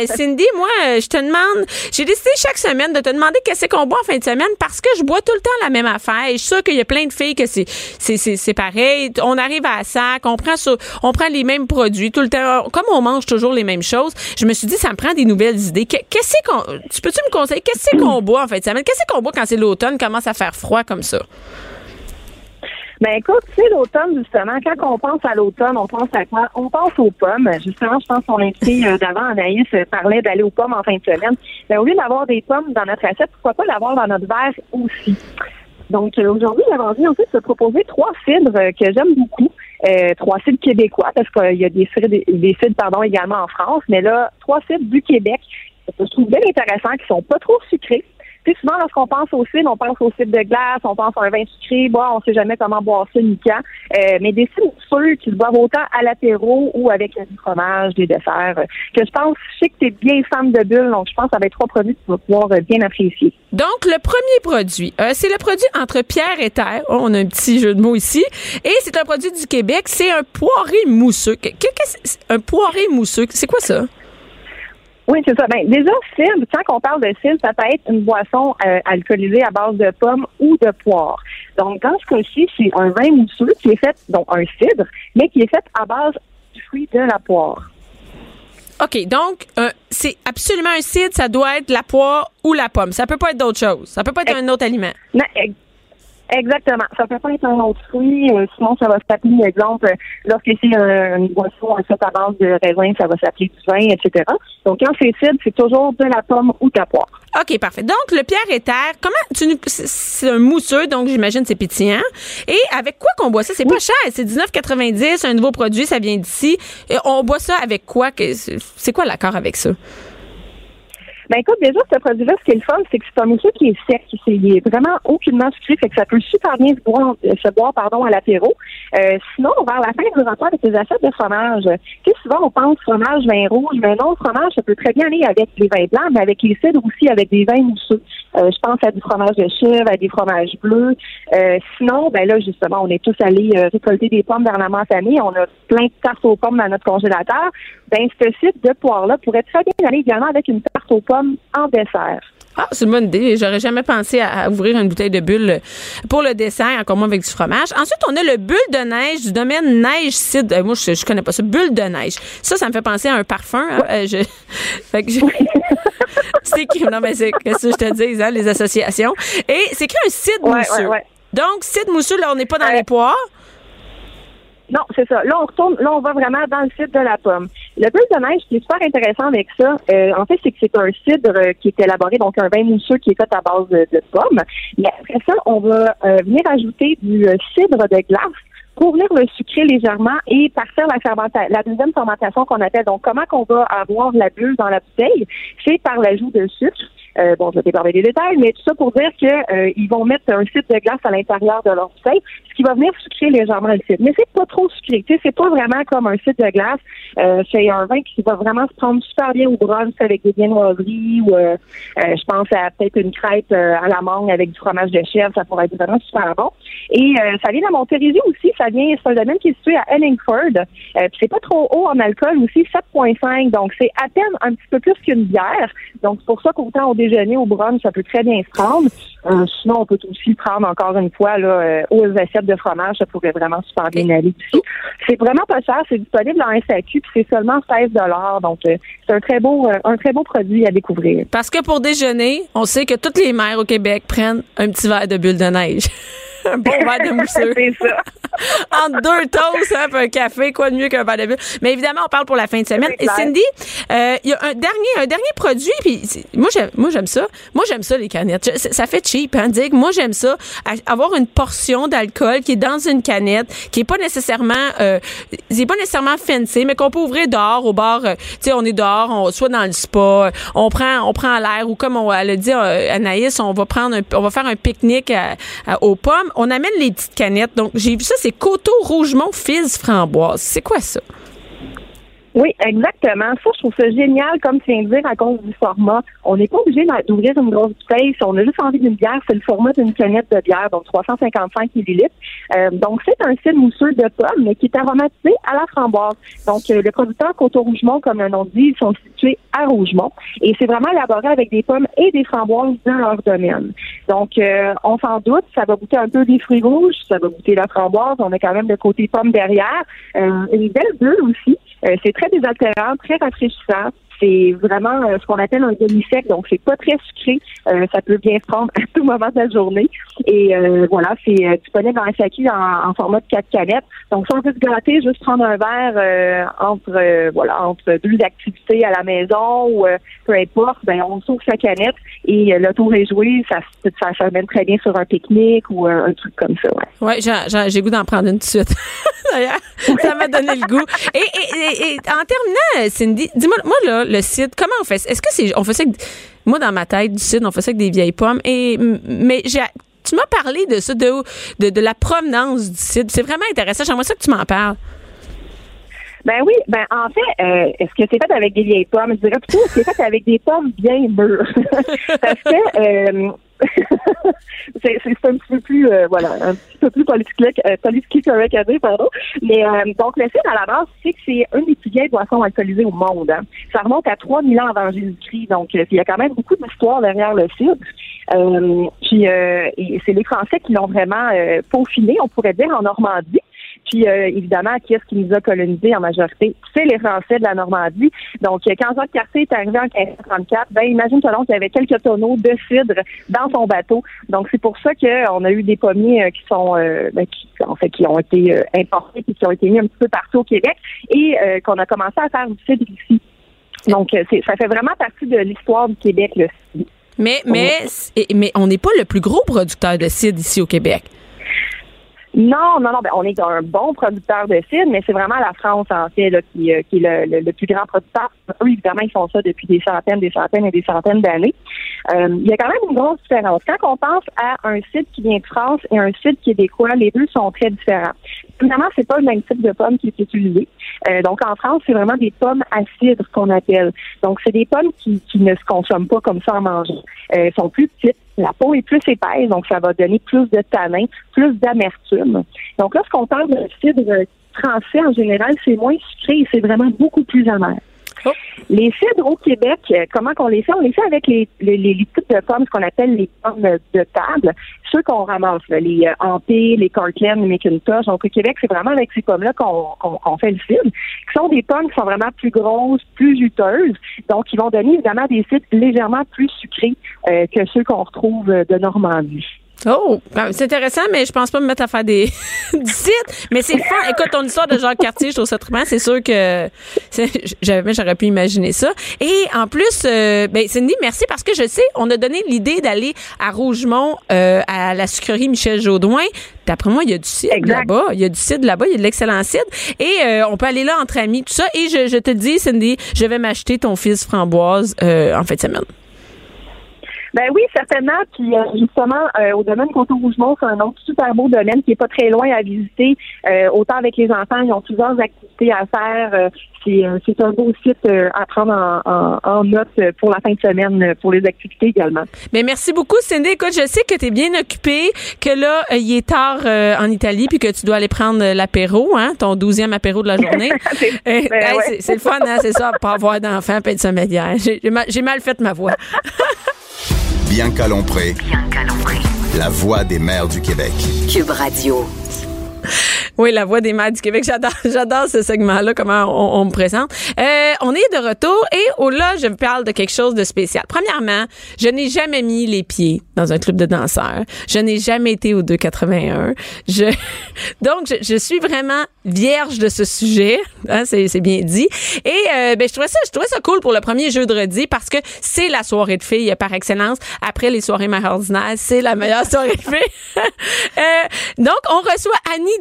euh, <laughs> Cindy, moi, euh, je te demande, j'ai décidé chaque semaine de te demander qu'est-ce qu'on boit en fin de semaine parce que je bois tout le temps la même affaire. Et je suis sûre qu'il y a plein de filles que c'est c'est c'est c'est pareil. On arrive à sac, on prend sur- on prend les mêmes produits tout le temps. Comme on mange toujours les mêmes choses, je me suis dit ça me prend des nouvelles idées. Que- Qu'est-ce qu'on tu peux-tu me conseiller qu'est-ce qu'on boit en fin de semaine? Qu'est-ce qu'on boit quand c'est l'automne, commence à faire froid comme ça? Ben écoute, tu sais, l'automne, justement, quand on pense à l'automne, on pense à quoi? On pense aux pommes. Justement, je pense qu'on invité euh, d'avant, Anaïs, euh, parlait d'aller aux pommes en fin de semaine. Ben, au lieu d'avoir des pommes dans notre assiette, pourquoi pas l'avoir dans notre verre aussi? Donc, euh, aujourd'hui, j'avais envie, en fait, de proposer trois cidres euh, que j'aime beaucoup. Euh, trois cidres québécois, parce qu'il y a des cidres, des pardon, également en France. Mais là, trois cidres du Québec, que je trouve bien intéressants, qui sont pas trop sucrés. Souvent, lorsqu'on pense au cidre, on pense au cidre de glace, on pense à un vin sucré. Bon, on sait jamais comment boire ça ni quand. Euh, mais des cidres sûrs qui se boivent autant à l'apéro ou avec du fromage, des desserts, euh, que je pense, je sais que tu es bien fan de bulles, donc je pense être trois produits que tu vas pouvoir euh, bien apprécier. Donc, le premier produit, c'est le produit entre pierre et terre. Oh, on a un petit jeu de mots ici. Et c'est un produit du Québec. C'est un poiré mousseux. Que- que- qu'est-ce- c'est un poiré mousseux, c'est quoi ça? Oui, c'est ça. Ben, déjà, cidre, quand on parle de cidre, ça peut être une boisson euh, alcoolisée à base de pommes ou de poire. Donc, dans ce cas-ci, c'est un vin mousseux qui est fait, donc un cidre, mais qui est fait à base du fruit de la poire. OK, donc, euh, c'est absolument un cidre. Ça doit être la poire ou la pomme. Ça peut pas être d'autre chose. Ça peut pas être un autre aliment. Non, exactement. Ça peut pas être un autre fruit, euh, sinon ça va s'appeler, exemple, euh, lorsque c'est euh, une boisson faite à base de raisin, ça va s'appeler du vin, etc. Donc, quand c'est cidre, c'est toujours de la pomme ou de la poire. OK, parfait. Donc, le pierre et terre, comment tu nous. c'est- un mousseux, donc j'imagine c'est pétillant. Et avec quoi qu'on boit ça? C'est pas cher. C'est 19,90, un nouveau produit, ça vient d'ici. Et on boit ça avec quoi? C'est quoi l'accord avec ça? Ben écoute, déjà, ce produit-là, ce qui est le fun, c'est que c'est un mousseux qui est sec. C'est il est vraiment aucunement sucré, fait que ça peut super bien se boire, euh, pardon, à l'apéro. Euh, sinon, vers la fin du repas avec les assiettes de fromage, tu sais, souvent on pense fromage, vin rouge, mais non, fromage, ça peut très bien aller avec les vins blancs, mais avec les cidres aussi, avec des vins mousseux. Euh, je pense à du fromage de chèvre, à des fromages bleus. Euh, sinon, ben là, justement, on est tous allés euh, récolter des pommes dans la famille. On a plein de tartes aux pommes dans notre congélateur. Ben, ce site de poire-là pourrait très bien aller également avec une tarte aux pommes en dessert. Ah, c'est une bonne idée. J'aurais jamais pensé à, ouvrir une bouteille de bulle pour le dessert, encore moins avec du fromage. Ensuite, on a le bulle de neige du domaine Neige Cid. Euh, moi, je, je connais pas ça. Bulle de neige. Ça, ça me fait penser à un parfum. hein. Euh, je, <laughs> fait que je- <laughs> c'est écrit. Non, mais c'est qu'est-ce que je te dis, hein, les associations. Et c'est écrit un cidre Ouais, mousseux. ouais, ouais. Donc, cidre mousseux, là, on n'est pas dans les poires. Non, c'est ça. Là, on retourne, là, on va vraiment dans le cidre de la pomme. Le bulle de neige, ce qui est super intéressant avec ça, euh, en fait, c'est que c'est un cidre euh, qui est élaboré, donc un vin mousseux qui est fait à base de, de pommes. Mais après ça, on va euh, venir ajouter du euh, cidre de glace pour venir le sucrer légèrement et partir la fermenta- la deuxième fermentation qu'on appelle. Donc, comment qu'on va avoir la bulle dans la bouteille? C'est par l'ajout de sucre. Euh, bon, je vais parler des détails, mais tout ça pour dire que euh, ils vont mettre un cidre de glace à l'intérieur de leur bouteille, ce qui va venir sucrer légèrement le cidre. Mais c'est pas trop sucré. Tu sais, c'est pas vraiment comme un cidre de glace. Euh, c'est un vin qui va vraiment se prendre super bien au brunch avec des viennoiseries ou je pense à peut-être une crêpe à la mangue avec du fromage de chèvre. Ça pourrait être vraiment super bon. Et ça vient de Montérégie aussi. Ça vient, c'est un domaine qui est situé à Ellingford. Euh, c'est pas trop haut en alcool aussi, 7,5. Donc c'est à peine un petit peu plus qu'une bière. Donc c'est pour ça qu'autant au déjeuner, au brunch, ça peut très bien se prendre. Euh, sinon, on peut aussi prendre encore une fois là, euh, aux assiettes de fromage. Ça pourrait vraiment super bien aller aussi. C'est vraiment pas cher. C'est disponible en SAQ. Puis c'est seulement 16 Donc euh, c'est un très beau, un très beau produit à découvrir. Parce que pour déjeuner, on sait que toutes les mères au Québec prennent un petit verre de bulle de neige. <laughs> un bon verre de mousseux. <laughs> c'est ça. <laughs> Entre deux toasts, hein, un café, quoi de mieux qu'un verre de bulle. Mais évidemment, on parle pour la fin de semaine. Et. Cindy, euh, il y a un dernier, un dernier produit, puis moi j'aime, moi j'aime ça. Moi j'aime ça les canettes. Je- ça fait cheap, hein, que moi j'aime ça, avoir une portion d'alcool qui est dans une canette, qui est pas nécessairement, euh, c'est pas nécessairement fancy, mais qu'on peut ouvrir dehors au bar. euh, tu sais, on est dehors, on soit dans le spa, euh, on prend, on prend l'air ou comme on, elle a dit Anaïs, on va prendre, un- on va faire un pique-nique aux pommes. On amène les petites canettes. Donc j'ai vu ça, c'est Coteau Rougemont Fizz framboise. C'est quoi ça? Oui, exactement. Ça, je trouve ça génial, comme tu viens de dire, à cause du format. On n'est pas obligé d'ouvrir une grosse bouteille. Si on a juste envie d'une bière, c'est le format d'une canette de bière, donc 355 millilitres. Euh, donc, c'est un style mousseux de pomme, mais qui est aromatisé à la framboise. Donc, euh, le producteur Coteau Rougemont, comme le nom dit, ils sont situés à Rougemont. Et c'est vraiment élaboré avec des pommes et des framboises dans leur domaine. Donc, euh, on s'en doute, ça va goûter un peu des fruits rouges, ça va goûter la framboise. On a quand même le côté pomme derrière. Euh, une belle bulle aussi. Euh, c'est très désaltérant, très rafraîchissant. C'est vraiment euh, ce qu'on appelle un demi-sec, donc c'est pas très sucré. Euh, ça peut bien prendre <laughs> à tout moment de la journée. Et euh, voilà, c'est euh, disponible en SAQ en, en format de 4 canettes. Donc, si on veut se gâter, juste prendre un verre entre voilà entre deux activités à la maison ou peu importe, ben on s'ouvre sa canette et le tour est joué. Ça, ça, ça mène très bien sur un pique-nique ou euh, un truc comme ça. Ouais. Ouais, j'ai- goût d'en prendre une de suite. <laughs> D'ailleurs, ça m'a donné le goût. Et, et, et- et en terminant, Cindy, dis-moi, moi là, le cidre, comment on fait? Est-ce que c'est, on avec, moi dans ma tête du cidre, on fait ça avec des vieilles pommes. Et mais j'ai, tu m'as parlé de ça, de, de, de la provenance du cidre. C'est vraiment intéressant. J'aimerais ça que tu m'en parles. Ben oui, ben en fait, euh, est-ce que c'est fait avec des vieilles pommes? Je dirais plutôt que c'est fait avec des pommes bien mûres? <laughs> Parce que euh, <laughs> c'est un petit peu plus euh, voilà, un petit peu plus politique, euh, correct à pardon. Mais euh, donc le cidre à la base, c'est que c'est une des plus vieilles boissons alcoolisées au monde. hein. Ça remonte à 3000 ans avant Jésus-Christ, donc euh, il y a quand même beaucoup d'histoire derrière le. Euh, puis c'est les Français qui l'ont vraiment peaufiné, on pourrait dire, en Normandie. Puis euh, évidemment, qui est-ce qui nous a colonisés en majorité? C'est les Français de la Normandie. Donc, euh, quand Jacques Cartier est arrivé en 1534, ben imagine-toi donc qu'il y avait quelques tonneaux de cidre dans son bateau. Donc, c'est pour ça qu'on a eu des pommiers euh, qui sont euh, ben, qui, en fait qui ont été euh, importés et qui ont été mis un petit peu partout au Québec et euh, qu'on a commencé à faire du cidre ici. Donc, euh, ça fait vraiment partie de l'histoire du Québec, le cidre. Mais, mais, mais on n'est pas le plus gros producteur de cidre ici au Québec. Non, non, non. Ben, on est un bon producteur de cidre, mais c'est vraiment la France, en fait, là, qui, euh, qui est le, le- plus grand producteur. Eux, évidemment, ils font ça depuis des centaines, des centaines et des centaines d'années. Euh, il y a quand même une grosse différence. Quand on pense à un cidre qui vient de France et un cidre québécois, les deux sont très différents. Évidemment, c'est pas le même type de pomme qui est utilisé. Euh, donc, en France, c'est vraiment des pommes à cidre qu'on appelle. Donc, c'est des pommes qui, qui ne se consomment pas comme ça en mangeant. Euh, elles sont plus petites, la peau est plus épaisse, donc ça va donner plus de tanin, plus d'amertume. Donc, lorsqu'on parle de cidre français, en général, c'est moins sucré et c'est vraiment beaucoup plus amer. Oh. Les cidres au Québec, euh, comment qu'on les fait? On les fait avec les, les, les types de pommes, ce qu'on appelle les pommes de table, ceux qu'on ramasse, là, les euh, Ampé, les Cortland, les McIntosh. Donc au Québec, c'est vraiment avec ces pommes-là qu'on fait le cidre, qui sont des pommes qui sont vraiment plus grosses, plus juteuses, donc qui vont donner évidemment des cidres légèrement plus sucrés euh, que ceux qu'on retrouve euh, de Normandie. Oh, ben, c'est intéressant, mais je pense pas me mettre à faire des <laughs> du site. Mais c'est le fun. Écoute, ton histoire de Jacques Cartier, je trouve ça trippant. C'est sûr que j'avais, j'aurais pu imaginer ça. Et en plus, euh, ben Cindy, merci parce que je sais, on a donné l'idée d'aller à Rougemont euh, à la sucrerie Michel Jaudoin. Puis après moi, il y a du cidre là-bas. Il y a du cidre là-bas. Il y a de l'excellent cidre. Et euh, on peut aller là entre amis, tout ça. Et je, je te dis, Cindy, je vais m'acheter ton fils framboise euh, en fin de semaine. Ben oui, certainement. Puis euh, justement, euh, au domaine Coteau Rougemont, c'est un autre super beau domaine qui est pas très loin à visiter. Euh, autant avec les enfants, ils ont plusieurs activités à faire. Euh, c'est, euh, c'est un beau site euh, à prendre en, en, en note pour la fin de semaine, pour les activités également. Mais merci beaucoup, Cindy. Écoute, je sais que tu es bien occupée, que là, il est tard euh, en Italie, puis que tu dois aller prendre l'apéro, hein, ton douzième apéro de la journée. <laughs> C'est- ben hey, ouais. c'est, le fun, hein, c'est ça, pas avoir d'enfant, pas j'ai mal, j'ai mal fait ma voix. <laughs> Bianca Lompré, Bianca Lompré. la voix des mères du Québec. Cube Radio. Oui, la voix des mères du Québec. J'adore, <laughs> j'adore ce segment-là, comment on, on me présente. Euh, on est de retour et oh là, je parle de quelque chose de spécial. Premièrement, je n'ai jamais mis les pieds dans un club de danseurs. Je n'ai jamais été au 281. Je, <laughs> donc, je, je suis vraiment vierge de ce sujet. Hein, c'est, c'est bien dit. Et euh, ben, je trouvais ça, je trouvais ça cool pour le premier jeudi parce que c'est la soirée de filles par excellence. Après les soirées mères ordinaires, c'est la meilleure soirée de filles. <laughs> Euh, donc, on reçoit Annie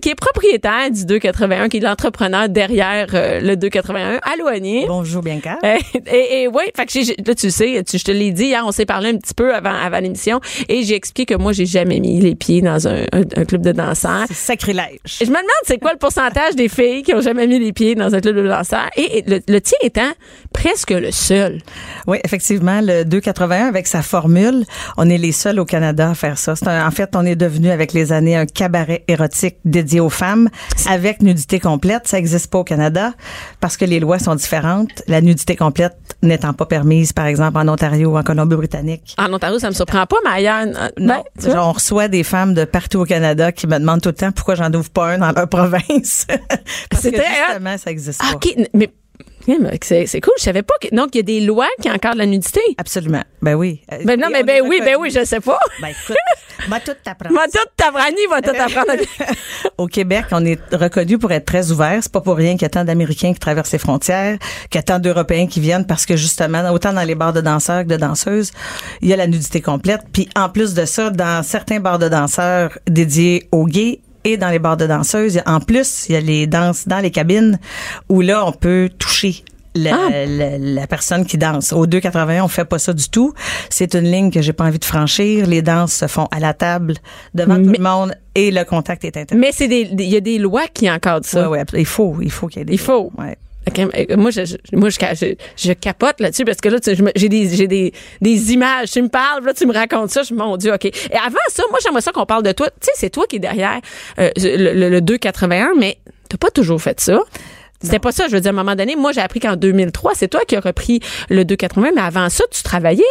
Qui est propriétaire du 281, qui est l'entrepreneur derrière euh, le 281. Allô, Annie? Bonjour Bianca. Euh, et, et oui, fait que j'ai- là tu sais, tu, je te l'ai dit hier, on s'est parlé un petit peu avant avant l'émission et j'ai expliqué que moi j'ai jamais mis les pieds dans un, un- un club de danseurs. C'est sacrilège. Et Je me demande c'est quoi le pourcentage des filles qui ont jamais mis les pieds dans un club de danseurs? Et, et le, le tien étant presque le seul. Oui, effectivement, le 281 avec sa formule, on est les seuls au Canada à faire ça. C'est un- en fait, on est devenu avec les années un cabaret érotique dédié aux femmes avec nudité complète. Ça n'existe pas au Canada parce que les lois sont différentes. La nudité complète n'étant pas permise, par exemple, en Ontario ou en Colombie-Britannique. En Ontario, ça me surprend pas, mais ailleurs, euh, Non, ben, genre, on reçoit des femmes de partout au Canada qui me demandent tout le temps pourquoi j'en ouvre pas un dans leur <laughs> province. Parce que justement, ça existe Ah, pas. Mais c'est c'est cool, je savais pas que donc il y a des lois qui encadrent la nudité. Absolument. Ben oui. Ben non, mais ben oui, ben oui, je sais pas. Ben écoute, <laughs> m'a tout t'apprendre. Moi, toute ta Annie va tout apprendre. <laughs> Au Québec, on est reconnu pour être très ouvert. C'est pas pour rien qu'il y a tant d'Américains qui traversent les frontières, qu'il y a tant d'Européens qui viennent parce que justement, autant dans les bars de danseurs que de danseuses, il y a la nudité complète. Puis en plus de ça, dans certains bars de danseurs dédiés aux gays, et dans les bars de danseuses, en plus, il y a les danses dans les cabines où là, on peut toucher la, Ah. la- la personne qui danse. Au 2,81, on fait pas ça du tout. C'est une ligne que j'ai pas envie de franchir. Les danses se font à la table, devant tout le monde, et le contact est interdit. Mais c'est il y a des lois qui encadrent ça. Ouais, ouais, il faut, il faut qu'il y ait des. Il faut. Ouais. Euh, moi, je, moi, je, je, capote là-dessus parce que là, j'ai des, j'ai des, des images. Tu me parles, là, tu me racontes ça. Je, mon Dieu, OK. Et avant ça, moi, j'aimerais ça qu'on parle de toi. Tu sais, c'est toi qui est derrière euh, le, le, le 281, mais t'as pas toujours fait ça. C'était pas ça, je veux dire, à un moment donné, moi, j'ai appris qu'en 2003, c'est toi qui as repris le 280, mais avant ça, tu travaillais,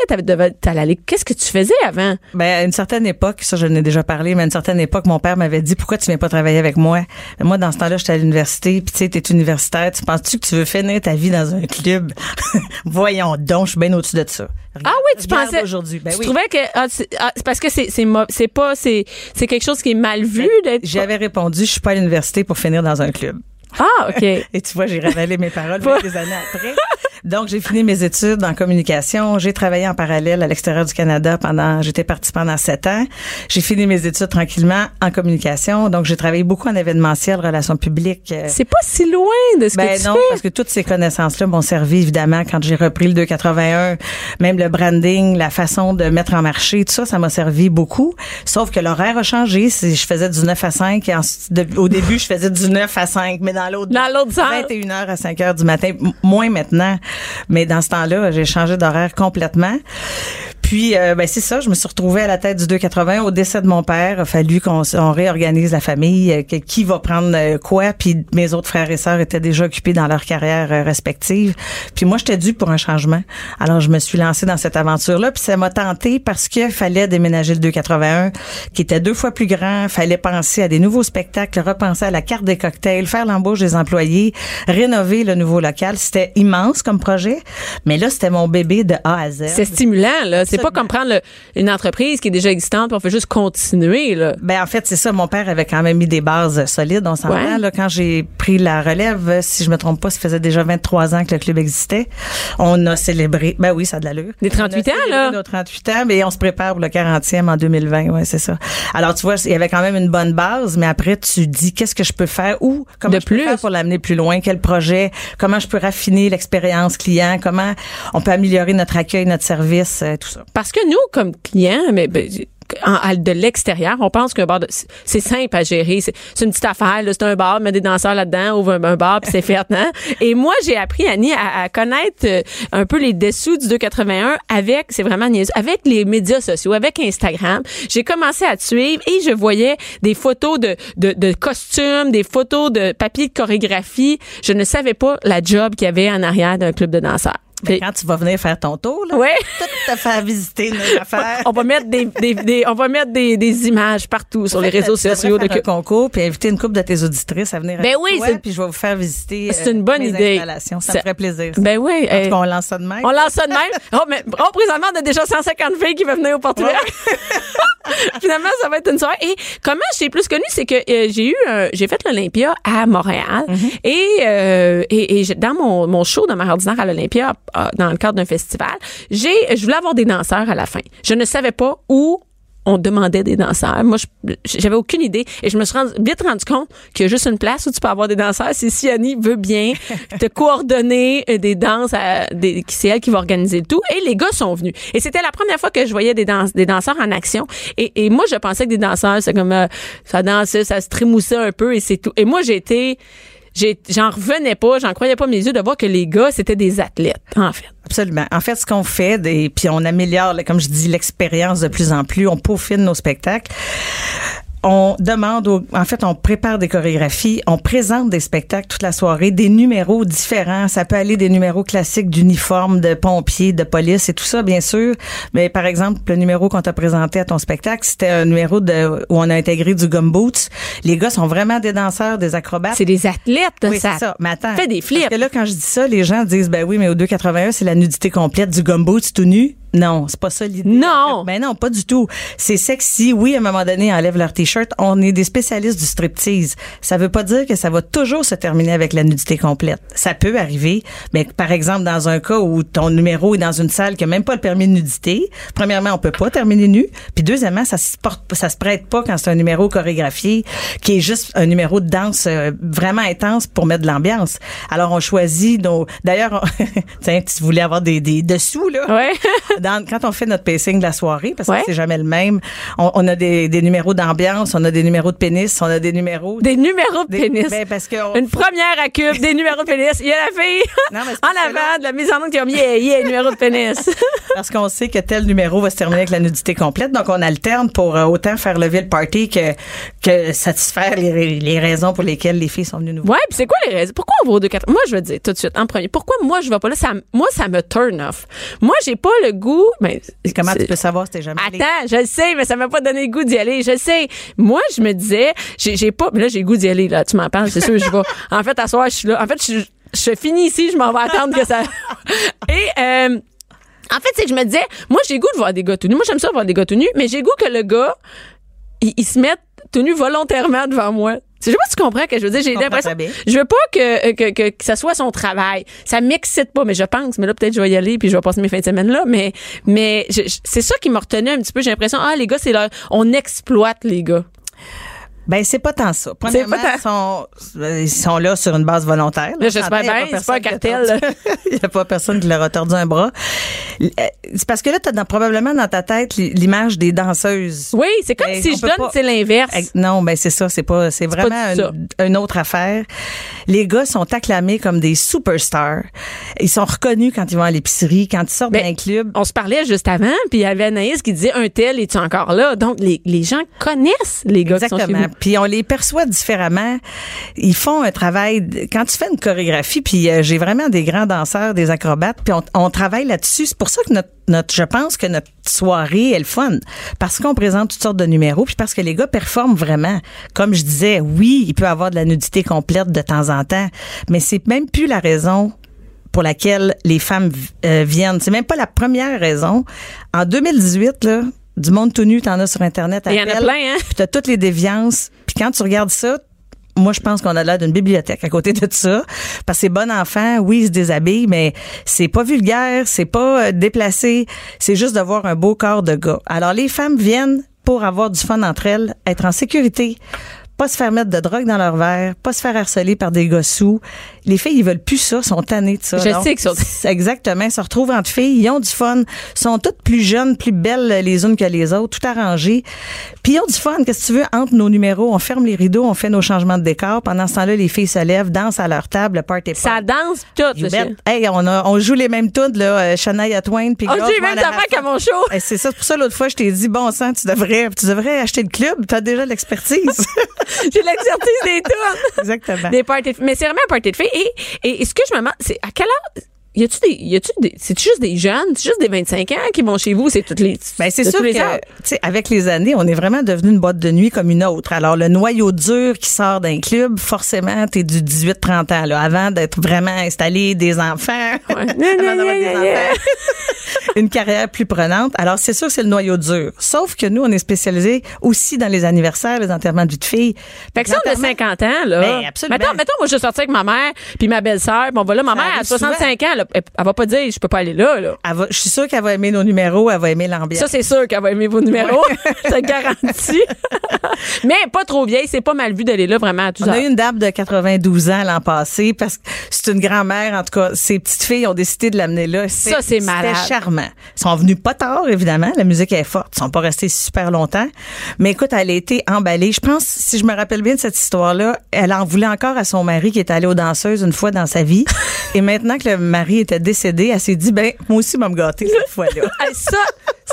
t'allais qu'est-ce que tu faisais avant? Ben, à une certaine époque, ça, je n'ai déjà parlé, mais à une certaine époque, mon père m'avait dit, pourquoi tu viens pas travailler avec moi? Moi, dans ce temps-là, j'étais à l'université, puis tu sais, t'es universitaire, tu penses-tu que tu veux finir ta vie dans un club? <laughs> Voyons donc, je suis bien au-dessus de ça. Ah oui, tu pensais. aujourd'hui. Ben tu oui. trouvais que ah, c'est ah, parce que c'est c'est c'est pas c'est c'est quelque chose qui est mal vu d'être. J'avais répondu, je suis pas à l'université pour finir dans un club. Ah ok. Et tu vois, j'ai révélé mes paroles <laughs> des années après. Donc, j'ai fini mes études en communication. J'ai travaillé en parallèle à l'extérieur du Canada pendant, j'étais partie pendant sept ans. J'ai fini mes études tranquillement en communication. Donc, j'ai travaillé beaucoup en événementiel, relations publiques. euh, C'est pas si loin de ce ben que tu non, fais. parce que toutes ces connaissances-là m'ont servi évidemment quand j'ai repris le 281, même le branding, la façon de mettre en marché, tout ça, ça m'a servi beaucoup. Sauf que l'horaire a changé. Si je faisais du 9 à 5, et ensuite, de- au début, je faisais du 9 à 5, mais dans l'autre Dans l'autre sens. 21h à 5 h du matin, moins maintenant. Mais dans ce temps-là, j'ai changé d'horaire complètement. Puis, euh, ben c'est ça, je me suis retrouvée à la tête du 280 au décès de mon père. Il a fallu qu'on réorganise la famille, euh, qui va prendre euh, quoi. Puis mes autres frères et sœurs étaient déjà occupés dans leur carrière euh, respective. Puis moi, j'étais due pour un changement. Alors, je me suis lancée dans cette aventure-là. Puis ça m'a tenté parce qu'il fallait déménager le 281, qui était deux fois plus grand. fallait penser à des nouveaux spectacles, repenser à la carte des cocktails, faire l'embauche des employés, rénover le nouveau local. C'était immense comme projet. Mais là, c'était mon bébé de A à Z. C'est stimulant, là. Pas Absolument. comme prendre le- une entreprise qui est déjà existante puis on fait juste continuer, là. Ben en fait c'est ça. Mon père avait quand même mis des bases solides. On s'entend Ouais. là quand j'ai pris la relève. Si je me trompe pas, ça faisait déjà 23 ans que le club existait. On a célébré. Ben oui, ça a de l'allure. Des 38 On a ans, là. Nos 38 ans, mais on se prépare pour le 40e en 2020. Ouais, c'est ça. Alors tu vois, il y avait quand même une bonne base, mais après tu dis qu'est-ce que je peux faire ou comment De je peux plus. faire pour l'amener plus loin, quel projet, comment je peux raffiner l'expérience client, comment on peut améliorer notre accueil, notre service, euh, tout ça? Parce que nous, comme clients, mais ben, en- de l'extérieur, on pense qu'un bar, c'est- simple à gérer. C'est une petite affaire. C'est un bar, met des danseurs là-dedans, ouvre un, un bar, puis c'est fait. Hein? <laughs> Et moi, j'ai appris, Annie, à, à connaître euh, un peu les dessous du 281 avec, c'est vraiment niaiseux, avec les médias sociaux, avec Instagram. J'ai commencé à te suivre et je voyais des photos de, de, de costumes, des photos de papier de chorégraphie. Je ne savais pas la job qu'il y avait en arrière d'un club de danseurs. Puis- quand tu vas venir faire ton tour, là, Ouais. tout à faire visiter nos affaires. on va mettre des, des, des- on va mettre des, des images partout sur les réseaux sociaux de faire un concours puis inviter une couple de tes auditrices à venir Ben avec oui, toi, puis je vais vous faire visiter C'est euh, une bonne mes idée. Ça Ça- me ferait plaisir. ça. Ben oui. Euh, cas, on lance ça de même. on lance ça de même. Oh, mais, oh, présentement, on a déjà 150 filles qui veulent venir au Portugal. <laughs> Finalement, ça va être une soirée. Et comment je t'ai plus connue, c'est que euh, j'ai eu, un- j'ai fait l'Olympia à Montréal Mm-hmm. et, euh, et, et j'ai- dans mon, mon show de ma ordinaire à l'Olympia, euh, dans le cadre d'un festival, j'ai, je voulais avoir des danseurs à la fin. Je ne savais pas où on demandait des danseurs. Moi, j'avais aucune idée. Et je me suis rendu- vite rendu compte qu'il y a juste une place où tu peux avoir des danseurs. C'est si Annie veut bien <laughs> te coordonner euh, des danses, à, des, c'est elle qui va organiser le tout. Et les gars sont venus. Et c'était la première fois que je voyais des, danse, des danseurs en action. Et, et moi, je pensais que des danseurs, c'est comme euh, ça dansait, ça se trémoussait un peu et c'est tout. Et moi, j'ai été... j'ai- J'en revenais pas, j'en croyais pas mes yeux de voir que les gars, c'était des athlètes, en fait. Absolument. En fait, ce qu'on fait, et puis on améliore, comme je dis, l'expérience de plus en plus, on peaufine nos spectacles. On demande, au- en fait, on prépare des chorégraphies, on présente des spectacles toute la soirée, des numéros différents. Ça peut aller des numéros classiques d'uniforme, de pompiers, de police et tout ça, bien sûr. Mais par exemple, le numéro qu'on t'a présenté à ton spectacle, c'était un numéro de, où on a intégré du gumboots. Les gars sont vraiment des danseurs, des acrobates. C'est des athlètes, Oui, ça. c'est ça. Mais attends. fait des flips. Parce que là, quand je dis ça, les gens disent, ben oui, mais au 281, c'est la nudité complète du gumbo, tout nu. Non, c'est pas ça l'idée. Non. Ben non, pas du tout. C'est sexy. Oui, à un moment donné, ils enlèvent leur t-shirt. On est des spécialistes du striptease. Ça veut pas dire que ça va toujours se terminer avec la nudité complète. Ça peut arriver, mais par exemple, dans un cas où ton numéro est dans une salle qui a même pas le permis de nudité, premièrement, on peut pas terminer nu. Puis deuxièmement, ça se porte, ça se prête pas quand c'est un numéro chorégraphié qui est juste un numéro de danse euh, vraiment intense pour mettre de l'ambiance. Alors, on choisit nos, d'ailleurs, <laughs> tiens, tu voulais avoir des, des dessous, là? Ouais. <laughs> Dans- quand on fait notre pacing de la soirée, parce que c'est jamais le même, on, on a des, des numéros d'ambiance, on a des numéros de pénis, on a des numéros... Des numéros de Des- pénis. ben, parce que on- Une première à cube, des numéros de pénis. Il y a la fille <laughs> Non, mais c'est en avant de la mise en onde qui a mis yeah, yeah, numéro de pénis. <laughs> parce qu'on sait que tel numéro va se terminer avec la nudité complète, donc on alterne pour euh, autant faire lever le party que, que satisfaire les, les raisons pour lesquelles les filles sont venues nous voir. Ouais, puis c'est quoi les raisons? Pourquoi on va au 2 4 Moi, je veux dire tout de suite, en premier, pourquoi moi, je vais pas là? Ça, moi, ça me turn off. Moi, j'ai pas le goût. Mais, Comment tu peux savoir si t'es jamais allé? Attends, je le sais, mais ça m'a pas donné le goût d'y aller. Je le sais. Moi, je me disais, j'ai pas, mais là, j'ai le goût d'y aller, là. Tu m'en parles, c'est sûr, je vais. <laughs> En fait, à soir, je suis là. En fait, je, je finis ici, je m'en vais attendre que ça. <laughs> Et, euh, en fait, c'est que je me disais, moi, j'ai le goût de voir des gars tout nus. Moi, j'aime ça voir des gars tout nus, mais j'ai le goût que le gars, il, il se mette tout nu volontairement devant moi. Je sais pas si tu comprends ce que je veux dire. J'ai l'impression. Je veux pas que, que, que, que ça soit son travail. Ça m'excite pas, mais je pense. Mais là, peut-être je vais y aller puis je vais passer mes fins de semaine là. Mais, mais c'est ça qui m'a retenu un petit peu. J'ai l'impression, ah, les gars, c'est leur, on exploite les gars. Ben, c'est pas tant ça. Premièrement, pas tant- sont, ils sont là sur une base volontaire. Là, j'espère bien, c'est pas un cartel, <laughs> Il n'y a pas personne qui leur a tordu un bras. Euh, C'est parce que là, tu as probablement dans ta tête l'image des danseuses. Oui, c'est comme Ben, si je donne, pas- c'est l'inverse. Non, ben c'est ça, c'est pas, c'est pas vraiment ça. une, une autre affaire. Les gars sont acclamés comme des superstars. Ils sont reconnus quand ils vont à l'épicerie, quand ils sortent Ben, d'un club. On se parlait juste avant, puis il y avait Anaïs qui disait un tel, es-tu encore là? Donc, les, les gens connaissent les gars qui sont chez Exactement. vous. Puis on les perçoit différemment. Ils font un travail. Quand tu fais une chorégraphie, puis euh, j'ai vraiment des grands danseurs, des acrobates, puis on, travaille là-dessus. C'est pour ça que notre, je pense que notre soirée est le fun, parce qu'on présente toutes sortes de numéros, puis parce que les gars performent vraiment. Comme je disais, oui, il peut avoir de la nudité complète de temps en temps, mais c'est même plus la raison pour laquelle les femmes euh, viennent. C'est même pas la première raison. En 2018, là, du monde tout nu, t'en as sur Internet. Il y en a plein, hein? Puis t'as toutes les déviances. Puis quand tu regardes ça, moi, je pense qu'on a l'air d'une bibliothèque à côté de ça. Parce que c'est bon enfant, oui, ils se déshabillent, mais c'est pas vulgaire, c'est pas euh, déplacé. C'est juste de voir un beau corps de gars. Alors, les femmes viennent pour avoir du fun entre elles, être en sécurité, pas se faire mettre de drogue dans leur verre, pas se faire harceler par des gars sous. Les filles, ils veulent plus ça, sont tannées de ça. Je Donc, sais sont- c'est <laughs> Exactement, ils se retrouvent entre filles, ils ont du fun, sont toutes plus jeunes, plus belles les unes que les autres, tout arrangé. Puis ils ont du fun, qu'est-ce que tu veux, entre nos numéros, on ferme les rideaux, on fait nos changements de décor. Pendant ce temps-là, les filles se lèvent, dansent à leur table, le party Ça danse tout, ça. Hey, on, a, on joue les mêmes tunes, là, euh, Shania Twain, puis On Girls joue les mêmes affaires qu'à mon show. C'est ça, c'est pour ça l'autre fois, je t'ai dit, bon sang, tu devrais, tu devrais acheter le club, tu as déjà l'expertise. <laughs> <laughs> J'ai l'exercice des tunes. Exactement. Des parties de- Mais c'est vraiment un party de filles. Et, et, ce que je me demande, c'est à quelle heure. Y a-tu des. Y a-tu des. C'est juste des jeunes? C'est juste des 25 ans qui vont chez vous? C'est toutes les. Ben c'est sûr tous les que, tu sais, avec les années, on est vraiment devenu une boîte de nuit comme une autre. Alors, le noyau dur qui sort d'un club, forcément, t'es du 18-30 ans, là, avant d'être vraiment installé, des enfants, <laughs> avant d'avoir des enfants. <laughs> une carrière plus prenante. Alors, c'est sûr que c'est le noyau dur. Sauf que nous, on est spécialisés aussi dans les anniversaires, les enterrements de vie de fille. Fait que ça, on a L'enterrement- 50 ans, là. Ben, absolument. Mettons, mettons, moi, je suis sortie avec ma mère, puis ma belle-sœur, bon, voilà, ma Ça mère, à arrive 65 ans, là, elle, elle va pas dire, je peux pas aller là, là. Elle va- je suis sûre qu'elle va aimer nos numéros, elle va aimer l'ambiance. Ça, c'est sûr qu'elle va aimer vos numéros. <laughs> je te garantis. <laughs> Mais pas trop vieille, c'est pas mal vu d'aller là vraiment à tout On a eu une dame de 92 ans l'an passé parce que c'est une grand-mère. En tout cas, ses petites filles ont décidé de l'amener là. Ça, c'est malade. C'était charmant. Ils sont venus pas tard, évidemment. La musique est forte. Ils sont pas restés super longtemps. Mais écoute, elle a été emballée. Je pense, si je me rappelle bien de cette histoire-là, elle en voulait encore à son mari qui est allé aux danseuses une fois dans sa vie. <laughs> Et maintenant que le mari était décédé, elle s'est dit, ben, moi aussi, vais me gâter cette <laughs> fois-là. Hey, ça,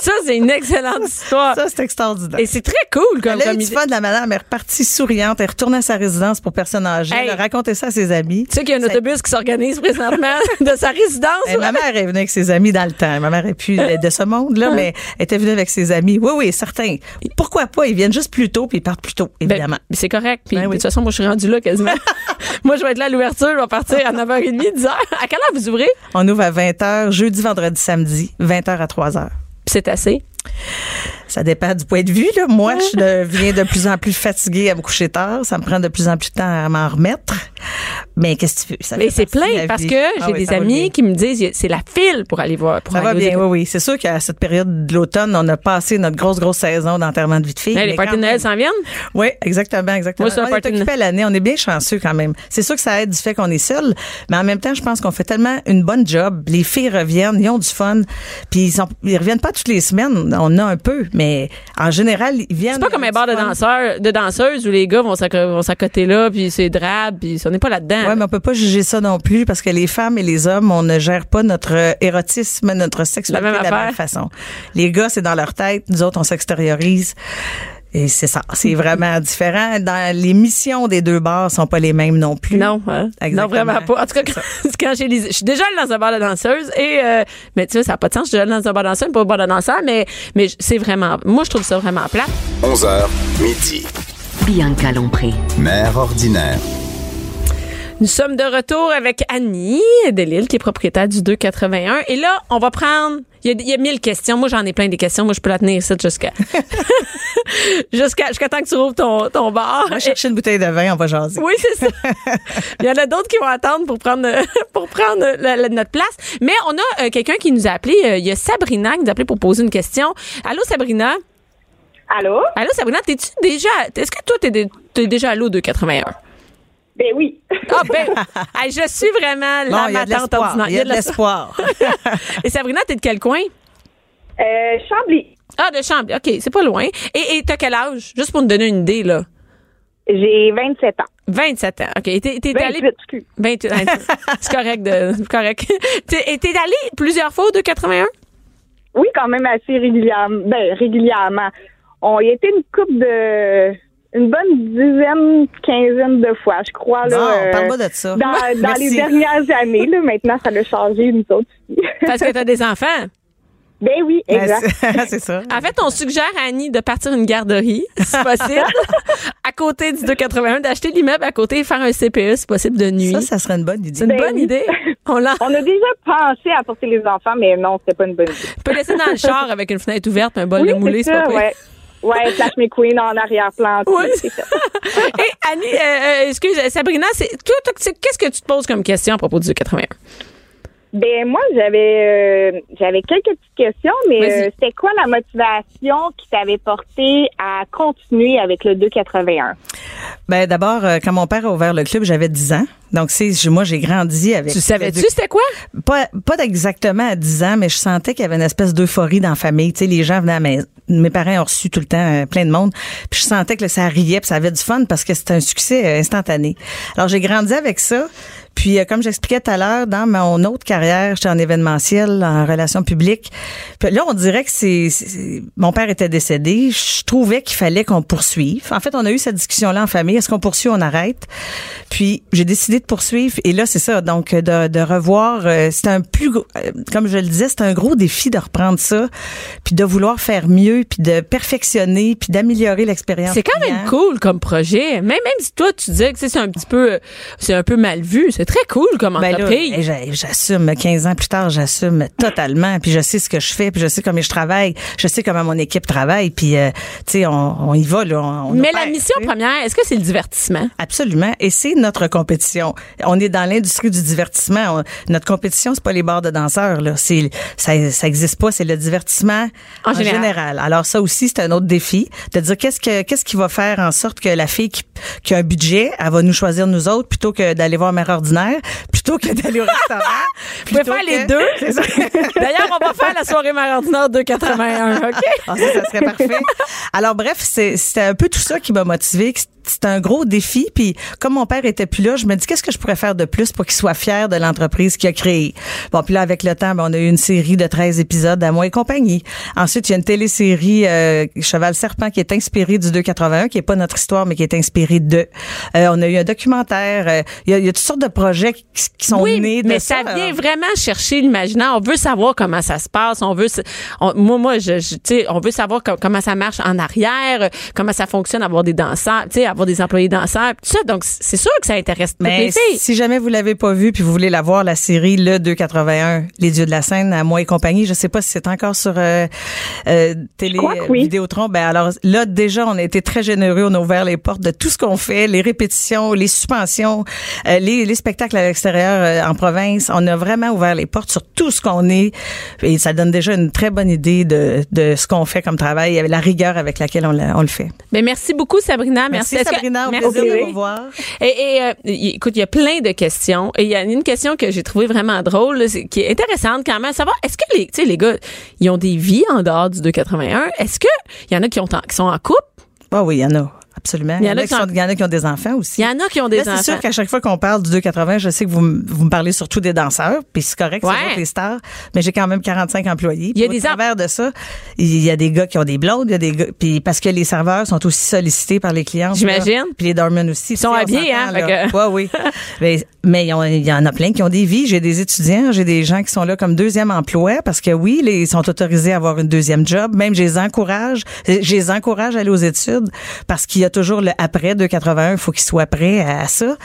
ça c'est une excellente histoire. Ça, c'est extraordinaire. Et c'est très cool comme, Elle a eu du fun, la madame est repartie souriante, elle est retournée à sa résidence pour personnes âgées, Hey. elle a raconté ça à ses amis. Tu sais qu'il y a un autobus qui s'organise présentement <laughs> de sa résidence. Eh, ma mère est venue avec ses amis dans le temps. Ma mère est plus de ce monde-là, mais elle était venue avec ses amis. Oui, oui, certain. Pourquoi pas? Ils viennent juste plus tôt puis ils partent plus tôt, Ben, évidemment. c'est correct. Puis, Ben oui. de toute façon, moi, je suis rendue là quasiment. <laughs> moi, je vais être là à l'ouverture. Je vais partir à 9h30, 10h. À quelle heure vous ouvrez? On ouvre à 20h, jeudi, vendredi, samedi, 20h à 3h. C'est assez. Ça dépend du point de vue. Là. Moi, je <laughs> deviens de plus en plus fatiguée à me coucher tard. Ça me prend de plus en plus de temps à m'en remettre. Mais qu'est-ce que tu veux? Ça Mais c'est plein parce vie. que Ah j'ai oui, des amis qui me disent c'est la file pour aller voir. Pour Ça aller va bien, oui, oui. C'est sûr qu'à cette période de l'automne, on a passé notre grosse, grosse saison d'enterrement de vie de fille. Mais les parties de Noël s'en viennent? Oui, exactement, exactement. Moi, on est de- occupé à l'année, on est bien chanceux quand même. C'est sûr que ça aide du fait qu'on est seul, mais en même temps, je pense qu'on fait tellement une bonne job. Les filles reviennent, ils ont du fun, puis ils, sont, ils reviennent pas toutes les semaines. On a un peu, mais en général, ils viennent. C'est pas comme un bar de danseurs, de danseuses où les gars vont s'acc- vont s'accoter là, puis c'est drabe, puis on n'est pas là-dedans. Ouais, mais on peut pas juger ça non plus parce que les femmes et les hommes, on ne gère pas notre euh, érotisme, notre sexualité de la même façon. Les gars, c'est dans leur tête, nous autres, on s'extériorise. Et c'est ça, c'est vraiment différent. Dans les missions des deux bars sont pas les mêmes non plus. Non, hein? non vraiment pas. En tout cas, quand, <laughs> quand j'ai les- je suis déjà allée dans un bar de danseuse et euh, mais tu vois, ça n'a pas de sens. Je suis déjà allée dans un bar de danseuse, pas un bar de danseur, mais mais c'est vraiment. Moi, je trouve ça vraiment plat. 11h, midi. Bianca Lompré. Mère ordinaire. Nous sommes de retour avec Annie Delille, qui est propriétaire du 281. Et là, on va prendre. Il y, a, il y a mille questions. Moi, j'en ai plein des questions. Moi, je peux la tenir ici jusqu'à <laughs> jusqu'à jusqu'à temps que tu rouvres ton, ton bar. On va chercher une bouteille de vin, on va jaser. Oui, c'est ça. <laughs> Il y en a d'autres qui vont attendre pour prendre <laughs> pour prendre la- la- notre place. Mais on a euh, quelqu'un qui nous a appelé. euh, il y a Sabrina qui nous a appelé pour poser une question. Allô, Sabrina? Allô? Allô, Sabrina, t'es-tu déjà... Est-ce que toi, t'es, dé- t'es déjà allô 281? Ben oui. Ah ben, <laughs> hey, je suis vraiment la il y a de matante l'espoir. ordinaire. Il y a de l'espoir. <laughs> Et Sabrina, t'es de quel coin? Euh, Chambly. Ah, de Chambly. OK, c'est pas loin. Et t'as quel âge? Juste pour nous donner une idée, là. J'ai 27 ans. 27 ans. OK. T'es, t'es 28, allé... excuse. 28 ans. c'est correct. De, c'est correct. <laughs> T'es, t'es allé plusieurs fois au 281? Oui, quand même assez régulièrement. Ben, régulièrement. On y était une couple de. Une bonne dizaine, quinzaine de fois, je crois. Là, Non, euh, parle-moi de ça. Dans, <laughs> les dernières années, là, maintenant, ça a changé, nous autres aussi. Parce que t'as des enfants. ben oui, Ben, exact. c'est- <laughs> c'est ça. En fait, on suggère à Annie de partir une garderie, si <laughs> possible, à côté du 281, d'acheter l'immeuble à côté et faire un CPE, si possible, de nuit. Ça, ça serait une bonne idée. c'est une Ben bonne oui. idée. On l'a- On a déjà pensé à porter les enfants, mais non, c'était pas une bonne idée. on peut laisser dans le char avec une fenêtre ouverte, un bol oui, de moulé, c'est ça, pas ouais. Ouais, Flash McQueen en arrière-plan. Oui. c'est ça. <laughs> Et Annie, euh, euh, excuse, Sabrina, c'est toi, toi, c'est- qu'est-ce que tu te poses comme question à propos du 81? Ben moi, j'avais euh, j'avais quelques petites questions, mais euh, c'était quoi la motivation qui t'avait porté à continuer avec le 281? Ben d'abord, euh, quand mon père a ouvert le club, j'avais 10 ans. Donc c'est moi j'ai grandi avec Tu savais-tu c'était quoi? pas pas exactement à 10 ans, mais je sentais qu'il y avait une espèce d'euphorie dans la famille, tu sais les gens venaient à la maison. Mes parents ont reçu tout le temps euh, plein de monde, puis je sentais que là, ça riait, puis ça avait du fun parce que c'était un succès euh, instantané. Alors j'ai grandi avec ça. Puis, euh, comme j'expliquais tout à l'heure, dans mon autre carrière, j'étais en événementiel, en relations publiques. Puis là, on dirait que c'est, mon père était décédé. Je trouvais qu'il fallait qu'on poursuive. En fait, on a eu cette discussion-là en famille. Est-ce qu'on poursuit ou on arrête? Puis, j'ai décidé de poursuivre. Et là, c'est ça. Donc, de, de revoir, euh, c'est un plus, gros- euh, comme je le disais, c'est un gros défi de reprendre ça, puis de vouloir faire mieux, puis de perfectionner, puis d'améliorer l'expérience. C'est quand même cool comme projet. Même, même si toi, tu disais que c'est un petit peu, euh, c'est un peu mal vu. C'est très cool comme Ben entreprise. j'assume 15 ans plus tard, j'assume totalement. Puis je sais ce que je fais, puis je sais comment je travaille, je sais comment mon équipe travaille. Puis euh, tu sais, on, on y va là. On, on Mais opère, la mission première, est-ce que c'est le divertissement? Absolument. Et c'est notre compétition. On est dans l'industrie du divertissement. Notre compétition, c'est pas les bars de danseurs. Là. C'est, ça, ça existe pas. C'est le divertissement En en, général. général. Alors ça aussi, c'est un autre défi de dire qu'est-ce que qu'est-ce qui va faire en sorte que la fille qui, qui a un budget, elle va nous choisir nous autres plutôt que d'aller voir mère ordinaire, plutôt que d'aller au restaurant. <laughs> Vous pouvez faire les deux. <laughs> <laughs> D'ailleurs, on va faire la soirée mère ordinaire 281, OK? Ah, ça, ça serait parfait. Alors bref, c'est- c'était un peu tout ça qui m'a motivé. C'était un gros défi. Puis comme mon père était plus là, je me dis qu'est-ce que je pourrais faire de plus pour qu'il soit fier de l'entreprise qu'il a créée? Bon, puis là avec le temps, ben, on a eu une série de 13 épisodes à moi et compagnie. Ensuite, il y a une télésérie euh, Cheval Serpent qui est inspirée du 281, qui est pas notre histoire, mais qui est inspirée de. Euh, on a eu un documentaire. euh, il, y y a toutes sortes de projets qui, qui sont Oui, nés de mais ça ça. vient vraiment chercher l'imaginaire. On veut savoir comment ça se passe. On veut, on- moi, moi, je, je- tu sais, on veut savoir co- comment ça marche en arrière, comment ça fonctionne, avoir des danseurs, tu sais, avoir des employés danseurs, tout ça. Donc, c'est sûr que ça intéresse toutes Mais les filles. si jamais vous l'avez pas vu puis vous voulez la voir, la série Le 281, Les Dieux de la scène, à moi et compagnie, je sais pas si c'est encore sur euh, euh, télé, oui. Vidéotron. Ben alors là déjà, on a été très généreux, on a ouvert les portes de tout ce qu'on fait, les répétitions, les suspensions, euh, les, les spectacles à l'extérieur euh, en province. On a vraiment ouvert les portes sur tout ce qu'on est et ça donne déjà une très bonne idée de, de ce qu'on fait comme travail, et la rigueur avec laquelle on, la- on le fait. Mais merci beaucoup, Sabrina. Merci, Merci, Que- Sabrina, au plaisir de vous voir. Et, et, euh, écoute, il y a plein de questions. Et il y a une question que j'ai trouvée vraiment drôle, là, qui est intéressante quand même, à savoir, est-ce que les, tu sais, les gars, ils ont des vies en dehors du 281? Est-ce que il y en a qui, ont, qui sont en couple? Ah oui, il y en a. Absolument. Il y en a qui qui sont- il y en a qui ont des enfants aussi. Il y en a qui ont des Là, enfants. c'est sûr qu'à chaque fois qu'on parle du 280, je sais que vous, vous me parlez surtout des danseurs, puis c'est correct, Ouais. c'est les stars, mais j'ai quand même 45 employés. Il y a des au travers de ça, il y a des gars qui ont des blondes, il y a des gars, puis parce que les serveurs sont aussi sollicités par les clients. J'imagine. Puis les doormen aussi. Ils sont habillés, hein, que- Ouais, oui. <laughs> mais mais il y en a plein qui ont des vies. J'ai des étudiants, j'ai des gens qui sont là comme deuxième emploi parce que oui, les, ils sont autorisés à avoir une deuxième job. Même je les encourage, je les encourage à aller aux études parce qu'il y a toujours le après 281, il faut qu'ils soient prêts à ça.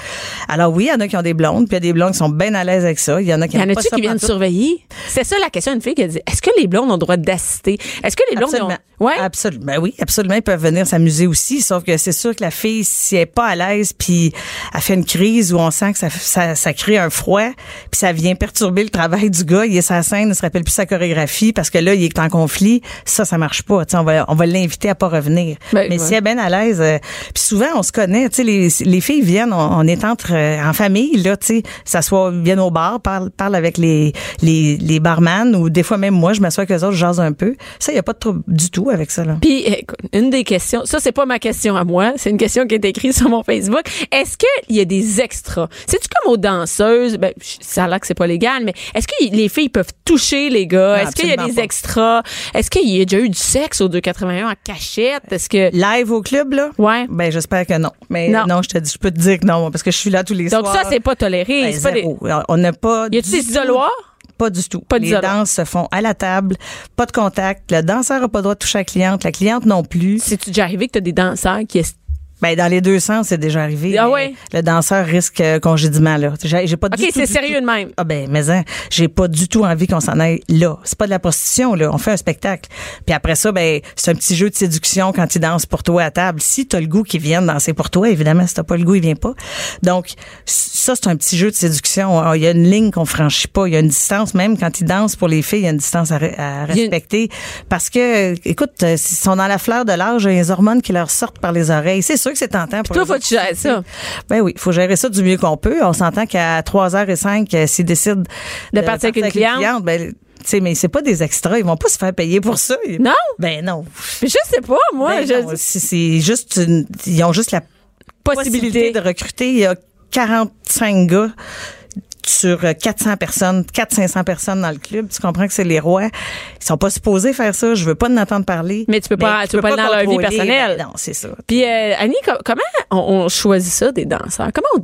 Alors oui, il y en a qui ont des blondes, puis il y a des blondes qui sont bien à l'aise avec ça. Il y en a qui Y en pas ça qui viennent surveiller? C'est ça la question d'une fille qui a dit est-ce que les blondes ont le droit d'assister? Est-ce que les blondes ont. Ouais. Absolument. Ben oui, absolument. Ils peuvent venir s'amuser aussi. Sauf que c'est sûr que la fille, si elle est pas à l'aise, puis elle fait une crise où on sent que ça, ça, ça crée un froid, puis ça vient perturber le travail du gars, il est sa scène, il se rappelle plus sa chorégraphie parce que là, il est en conflit. Ça, ça marche pas. Tu sais, on va, on va l'inviter à pas revenir. Ben, Mais ouais. si elle est bien à l'aise, euh, puis souvent, on se connaît. Tu sais, les, les filles viennent, on, on est entre, euh, en famille, là, tu sais, s'assoient, viennent au bar, parlent, parlent avec les, les, les barman ou des fois même moi, je m'assois avec eux autres, je jase un peu. Ça, il y a pas de trouble du tout avec ça, là? Puis, écoute, une des questions, ça, c'est pas ma question à moi, c'est une question qui est écrite sur mon Facebook. Est-ce qu'il y a des extras? C'est-tu comme aux danseuses? Ben, ça a l'air que c'est pas légal, mais est-ce que les filles peuvent toucher les gars? Est-ce qu'il y a des pas. extras? Est-ce qu'il y a déjà eu du sexe au 281 en cachette? Est-ce que. Live au club, là? Ouais. Ben, j'espère que non. Mais Non. non, je te dis, je peux te dire que non, parce que je suis là tous les Donc, soirs. ça, c'est pas toléré. Ben, pas des-. On n'a pas. Y a-tu des isoloirs? Pas du tout. Pas Les danses se font à la table, pas de contact. Le danseur n'a pas le droit de toucher la cliente, la cliente non plus. C'est-tu déjà arrivé que t'as des danseurs qui. est- Ben, dans les deux sens, c'est déjà arrivé. Ah ouais? Le danseur risque euh, congédiement, là. J'ai j'ai pas du OK, tout, c'est du sérieux tout- de même. Ah ben, mais hein, j'ai pas du tout envie qu'on s'en aille là. C'est pas de la prostitution, là. On fait un spectacle. Puis après ça, ben, c'est un petit jeu de séduction quand ils dansent pour toi à table. Si t'as le goût qu'ils viennent danser pour toi, évidemment, si t'as pas le goût, ils viennent pas. Donc, ça, c'est un petit jeu de séduction. Ah, Il y a une ligne qu'on franchit pas. Il y a une distance, même quand ils dansent pour les filles, il y a une distance à, Il respecter. Parce que, écoute, euh, s'ils sont dans la fleur de l'âge, il y a les hormones qui leur sortent par les oreilles. C'est sûr que c'est tentant pour Toi, eux faut tu gères ça. Ben oui, faut gérer ça du mieux qu'on peut. On s'entend qu'à 3h05, euh, s'ils décident De partir avec une cliente. ben, tu sais, mais c'est pas des extras. Ils vont pas se faire payer pour ça. Non? Ben non. Mais je sais pas, moi. Ben je- non, c'est c'est juste une- ils ont juste la possibilité possibilité. de recruter. Il y a 45 gars sur euh, 400 personnes, 400-500 personnes dans le club. Tu comprends que c'est les rois. Ils sont pas supposés faire ça. Je veux pas en entendre parler. Mais tu peux pas- tu peux pas dans leur vie personnelle. Ben non, c'est ça. Puis euh, Annie, com- comment on, on choisit ça des danseurs? Comment on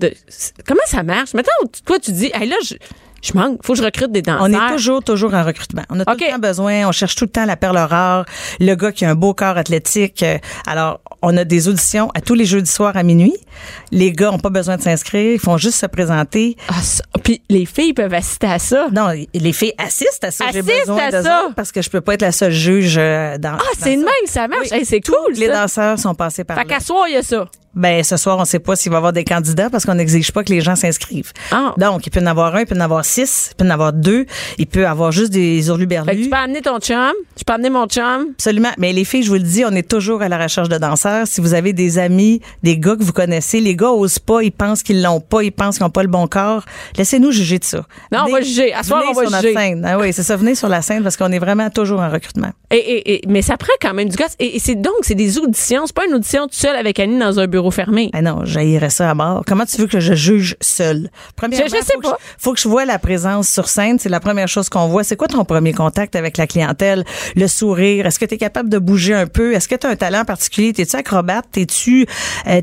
comment ça marche? Maintenant, toi tu dis, hey, là, je, je manque, faut que je recrute des danseurs. On est toujours, toujours en recrutement. On a tout le temps besoin, on cherche tout le temps la perle rare, le gars qui a un beau corps athlétique. Euh, Alors, on a des auditions à tous les jeudis soirs à minuit. Les gars ont pas besoin de s'inscrire, ils font juste se présenter. Ah, ça- Puis les filles peuvent assister à ça. Non, les filles assistent à ça. J'ai Assistent besoin à de ça. parce que je peux pas être la seule juge euh, dans. Ah, c'est ça. même, ça marche. Oui. Hey, c'est cool. les ça. danseurs sont passés par Fait là. qu'à soir, il y a ça. Ben, ce soir, on sait pas s'il va y avoir des candidats parce qu'on n'exige pas que les gens s'inscrivent. Ah. Donc, il peut y en avoir un, il peut y en avoir six, il peut y en avoir deux, il peut avoir juste des Fait que hurluberlus. tu peux amener ton chum, tu peux amener mon chum. Absolument. Mais les filles, je vous le dis, on est toujours à la recherche de danseurs. Si vous avez des amis, des gars que vous connaissez, les gars osent pas, ils pensent qu'ils l'ont pas, ils pensent qu'ils n'ont pas le bon corps. Laissez-nous juger de ça. Non, on va juger. À soir, venez on va sur notre juger. scène. Ah oui, c'est ça. Venez sur la scène parce qu'on est vraiment toujours en recrutement. Et, et- et- mais ça prend quand même du gosse. Et, et c'est donc, c'est des auditions. C'est pas une audition toute seule avec Annie dans un bureau fermé. Ah non, j'haïrais ça à mort. Comment tu veux que je juge seul? Premièrement, Je- je sais faut que pas. faut que je vois la présence sur scène. C'est la première chose qu'on voit. C'est quoi ton premier contact avec la clientèle? Le sourire? Est-ce que tu es capable de bouger un peu? Est-ce que tu as un talent particulier? T'es-tu acrobate? T'es-tu, euh,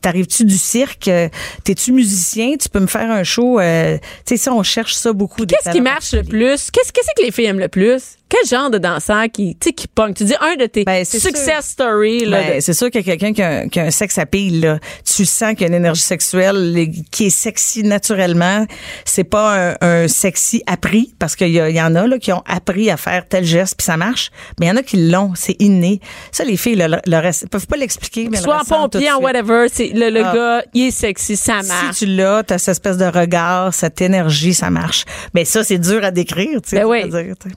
t'arrives-tu du cirque? Euh, T'es-tu musicien? Tu peux me faire un show? Euh, tu sais, ça, on cherche ça beaucoup. Qu'est-ce qui marche le plus? Qu'est-ce qu'est-ce que les filles aiment le plus? Quel genre de danseur qui, tu sais, qui pogne? Tu dis un de tes Ben, c'est success stories, là. Ben, de- c'est sûr qu'il y a quelqu'un qui a, un- qui a un sexe à pile. Là. Tu sens qu'il y a une énergie sexuelle les- qui est sexy naturellement. C'est pas un, un sexy appris parce qu'il y, en a là, qui ont appris à faire tel geste puis ça marche. Mais il y en a qui l'ont, c'est inné. Ça, les filles, le, le reste, peuvent pas l'expliquer. mais Soit en le pompier, en whatever, c'est le, le Ah. gars, il est sexy, ça marche. Si tu l'as, t'as cette espèce de regard, cette énergie, ça marche. Mais ça, c'est dur à décrire. Tu sais, Ben oui.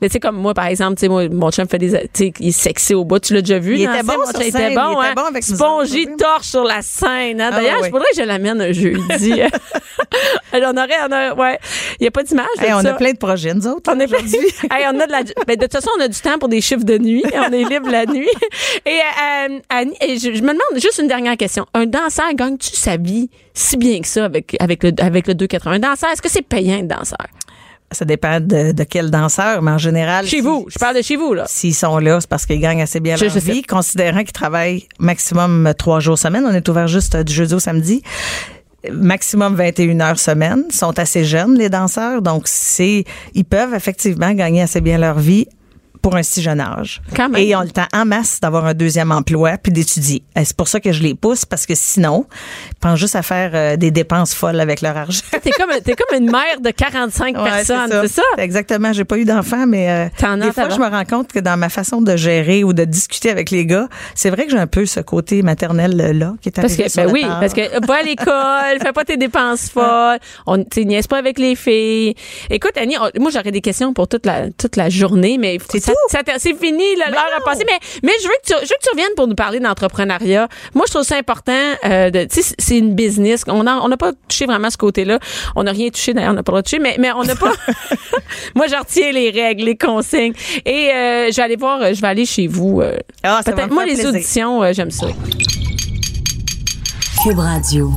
Mais sais, comme moi, par exemple, tu sais, mon chum fait des, tu sais, il est sexy au bout. Tu l'as déjà vu? Il dans était bon sur scène, il bon, était hein? bon avec Spongy torche sur la scène, hein. Ah, D'ailleurs, je voudrais que je l'amène un jeudi. <laughs> <laughs> On aurait, on a, ouais. Il n'y a pas d'image de Hey, on ça. a plein de projets, nous autres. On est aujourd'hui. <laughs> Hey, on a de la ben, de toute façon on a du temps pour des chiffres de nuit, on est libre la nuit. Et euh, Annie, et je, je me demande juste une dernière question. Un danseur gagne-tu sa vie si bien que ça avec avec le avec le 280 Un danseur, est-ce que c'est payant de danseur? Ça dépend de, de quel danseur, mais en général. Chez si- vous, je parle de chez vous là. S'ils sont là, c'est parce qu'ils gagnent assez bien Je- leur je sais. vie, considérant qu'ils travaillent maximum trois jours semaine. On est ouvert juste euh, du jeudi au samedi. Maximum 21 heures semaine. Ils sont assez jeunes, les danseurs. Donc, c'est, ils peuvent effectivement gagner assez bien leur vie pour un si jeune âge. Quand même. Et ils ont le temps en masse d'avoir un deuxième emploi puis d'étudier. Et C'est pour ça que je les pousse parce que sinon, ils pensent juste à faire euh, des dépenses folles avec leur argent. T'es comme, t'es comme une mère de 45 <laughs> Ouais, personnes, c'est ça? Exactement. J'ai pas eu d'enfant, mais euh, T'en as des fois, je me rends compte que dans ma façon de gérer ou de discuter avec les gars, c'est vrai que j'ai un peu ce côté maternel euh, là qui est Parce arrivé que, sur ben la oui, parce que va à l'école, <laughs> fais pas tes dépenses folles, on, tu niaise pas avec les filles. Écoute, Annie, on- moi, j'aurais des questions pour toute la, toute la journée, mais C'est c'est fini, l'heure a passé. Mais, mais je veux que tu, je veux que tu reviennes pour nous parler d'entrepreneuriat. Moi, je trouve ça important, euh, de, tu sais, c'est une business. On a, on n'a pas touché vraiment ce côté-là. On n'a rien touché, d'ailleurs, on n'a pas le droit de toucher, mais, mais on n'a pas, <laughs> <laughs> moi, je retiens les règles, les consignes. Et, euh, je vais aller voir, euh, je vais aller chez vous, euh, Ah, ça va Peut-être moi les plaisir. auditions, euh, j'aime ça. Cube Radio.